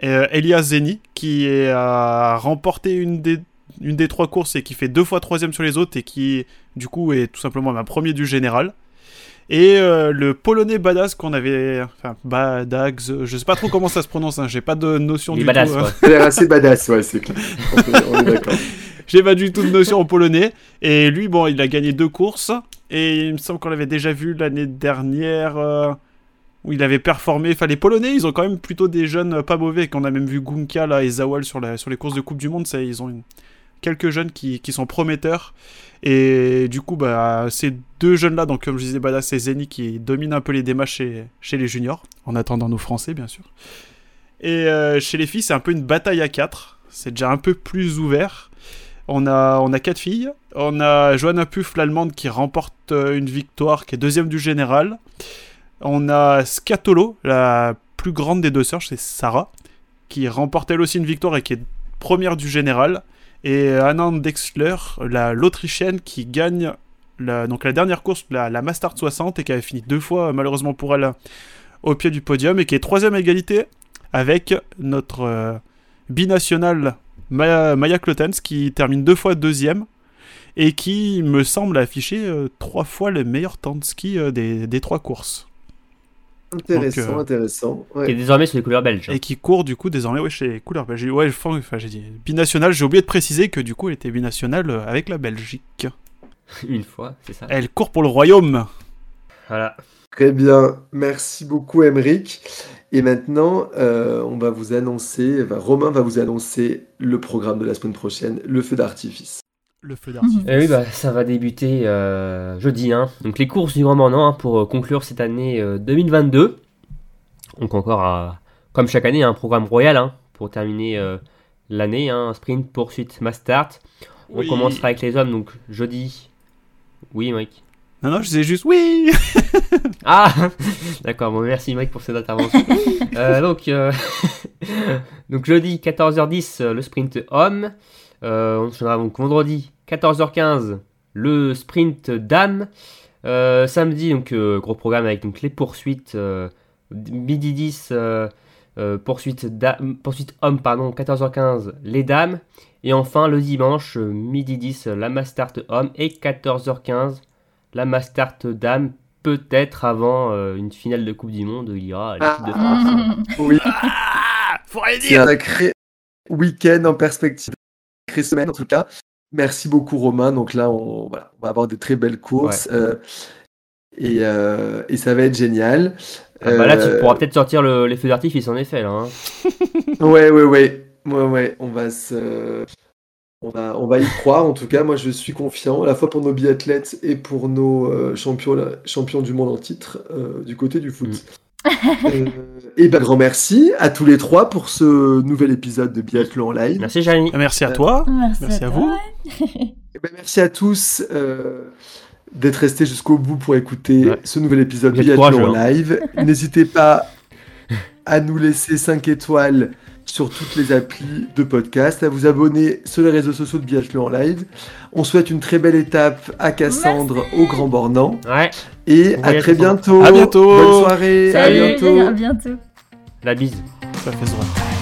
et, euh, Elias Zeni, qui a remporté une des, une des trois courses et qui fait deux fois troisième sur les autres et qui, du coup, est tout simplement un premier du général. Et euh, le polonais badass qu'on avait. Enfin, badags, je sais pas trop comment ça se prononce, hein, j'ai pas de notion Il est du badass, tout. hein. assez badass, ouais, c'est clair. On est- d'accord. J'ai pas du tout de notion en polonais. Et lui, bon, il a gagné deux courses. Et il me semble qu'on l'avait déjà vu l'année dernière. euh, où il avait performé. Enfin, les Polonais, ils ont quand même plutôt des jeunes pas mauvais. Qu'on a même vu Gunka là, et Zawal sur, la, sur les courses de Coupe du Monde. Ça, ils ont une- quelques jeunes qui, sont prometteurs. Et du coup, bah, ces deux jeunes-là, donc comme je disais, Badass et Zeni, qui dominent un peu les démarches chez, chez les juniors. En attendant nos Français, bien sûr. Et euh, chez les filles, c'est un peu une bataille à 4. C'est déjà un peu plus ouvert. On a, on a quatre filles. On a Johanna Puff, l'allemande, qui remporte euh, une victoire, qui est deuxième du général. On a Scatolo, la plus grande des deux sœurs, c'est Sarah, qui remporte elle aussi une victoire et qui est première du général. Et Anna Dexler, la- l'Autrichienne, qui gagne la, dernière course, la, la Mastart 60, et qui avait fini deux fois, malheureusement pour elle, au pied du podium, et qui est troisième à égalité avec notre euh, binational Maya, Maya Klotens, qui termine deux fois deuxième, et qui me semble afficher euh, trois fois le meilleur temps de ski euh, des trois courses. Intéressant, Donc, euh, intéressant. Qui est Ouais. désormais sur les couleurs belges. Et qui court du coup désormais ouais, chez les couleurs belges. Ouais, enfin, enfin, j'ai dit binational, j'ai oublié de préciser que du coup elle était binationale euh, avec la Belgique. Une fois, c'est ça. Elle court pour le royaume. Voilà. Très bien. Merci beaucoup, Emeric. Et maintenant, euh, on va vous annoncer, enfin, Romain va vous annoncer le programme de la semaine prochaine, le feu d'artifice. Le feu d'artifice. Et oui, bah, ça va débuter euh, jeudi. Hein. Donc les courses du Grand Mornan hein, pour euh, conclure cette année euh, 2022. Donc encore, euh, comme chaque année, un programme royal hein, pour terminer euh, l'année. Hein, sprint, poursuite, mass start. On Oui. commencera avec les hommes, donc jeudi. Oui, Mike. Non, non, je disais juste oui Ah D'accord, bon, merci Mike pour cette intervention. Euh, donc, euh, donc jeudi 14h10 euh, le sprint homme. Euh, on enchaînera donc vendredi 14h15 le sprint dame. Euh, samedi donc euh, gros programme avec donc les poursuites euh, midi 10 euh, euh, poursuite poursuite homme pardon 14h15 les dames et enfin le dimanche midi 10 la mass start homme et 14h15 la mass start dame peut-être avant euh, une finale de Coupe du Monde il y aura l'équipe de France. Oui, Ah Faut rien c'est dire un sacré week-end en perspective. Sacrée semaine en tout cas. Merci beaucoup, Romain. Donc là, on, voilà, on va avoir de très belles courses. euh, et, euh, et ça va être génial. Ah bah là, tu Euh, pourras peut-être sortir le- les feux d'artifice, en effet. Là, hein. Ouais, ouais, ouais. Ouais, ouais. On va se. On va, on va y croire. En tout cas, moi, je suis confiant, à la fois pour nos biathlètes et pour nos euh, champions, champions du monde en titre euh, du côté du foot. Euh, et ben, grand merci à tous les trois pour ce nouvel épisode de Biathlon en live. Merci, Jani. Merci à toi Merci, Merci à toi. vous. Eh ben, merci à tous euh, d'être restés jusqu'au bout pour écouter Ouais. ce nouvel épisode êtes Biathlon hein. live. N'hésitez pas à nous laisser 5 étoiles sur toutes les applis de podcast, à vous abonner sur les réseaux sociaux de Biathlon live. On souhaite une très belle étape à Cassandre au Grand Bornand Ouais, et à très bientôt. À bientôt. Bonne soirée. Salut, à bientôt. à bientôt. la bise. Ça fait ça.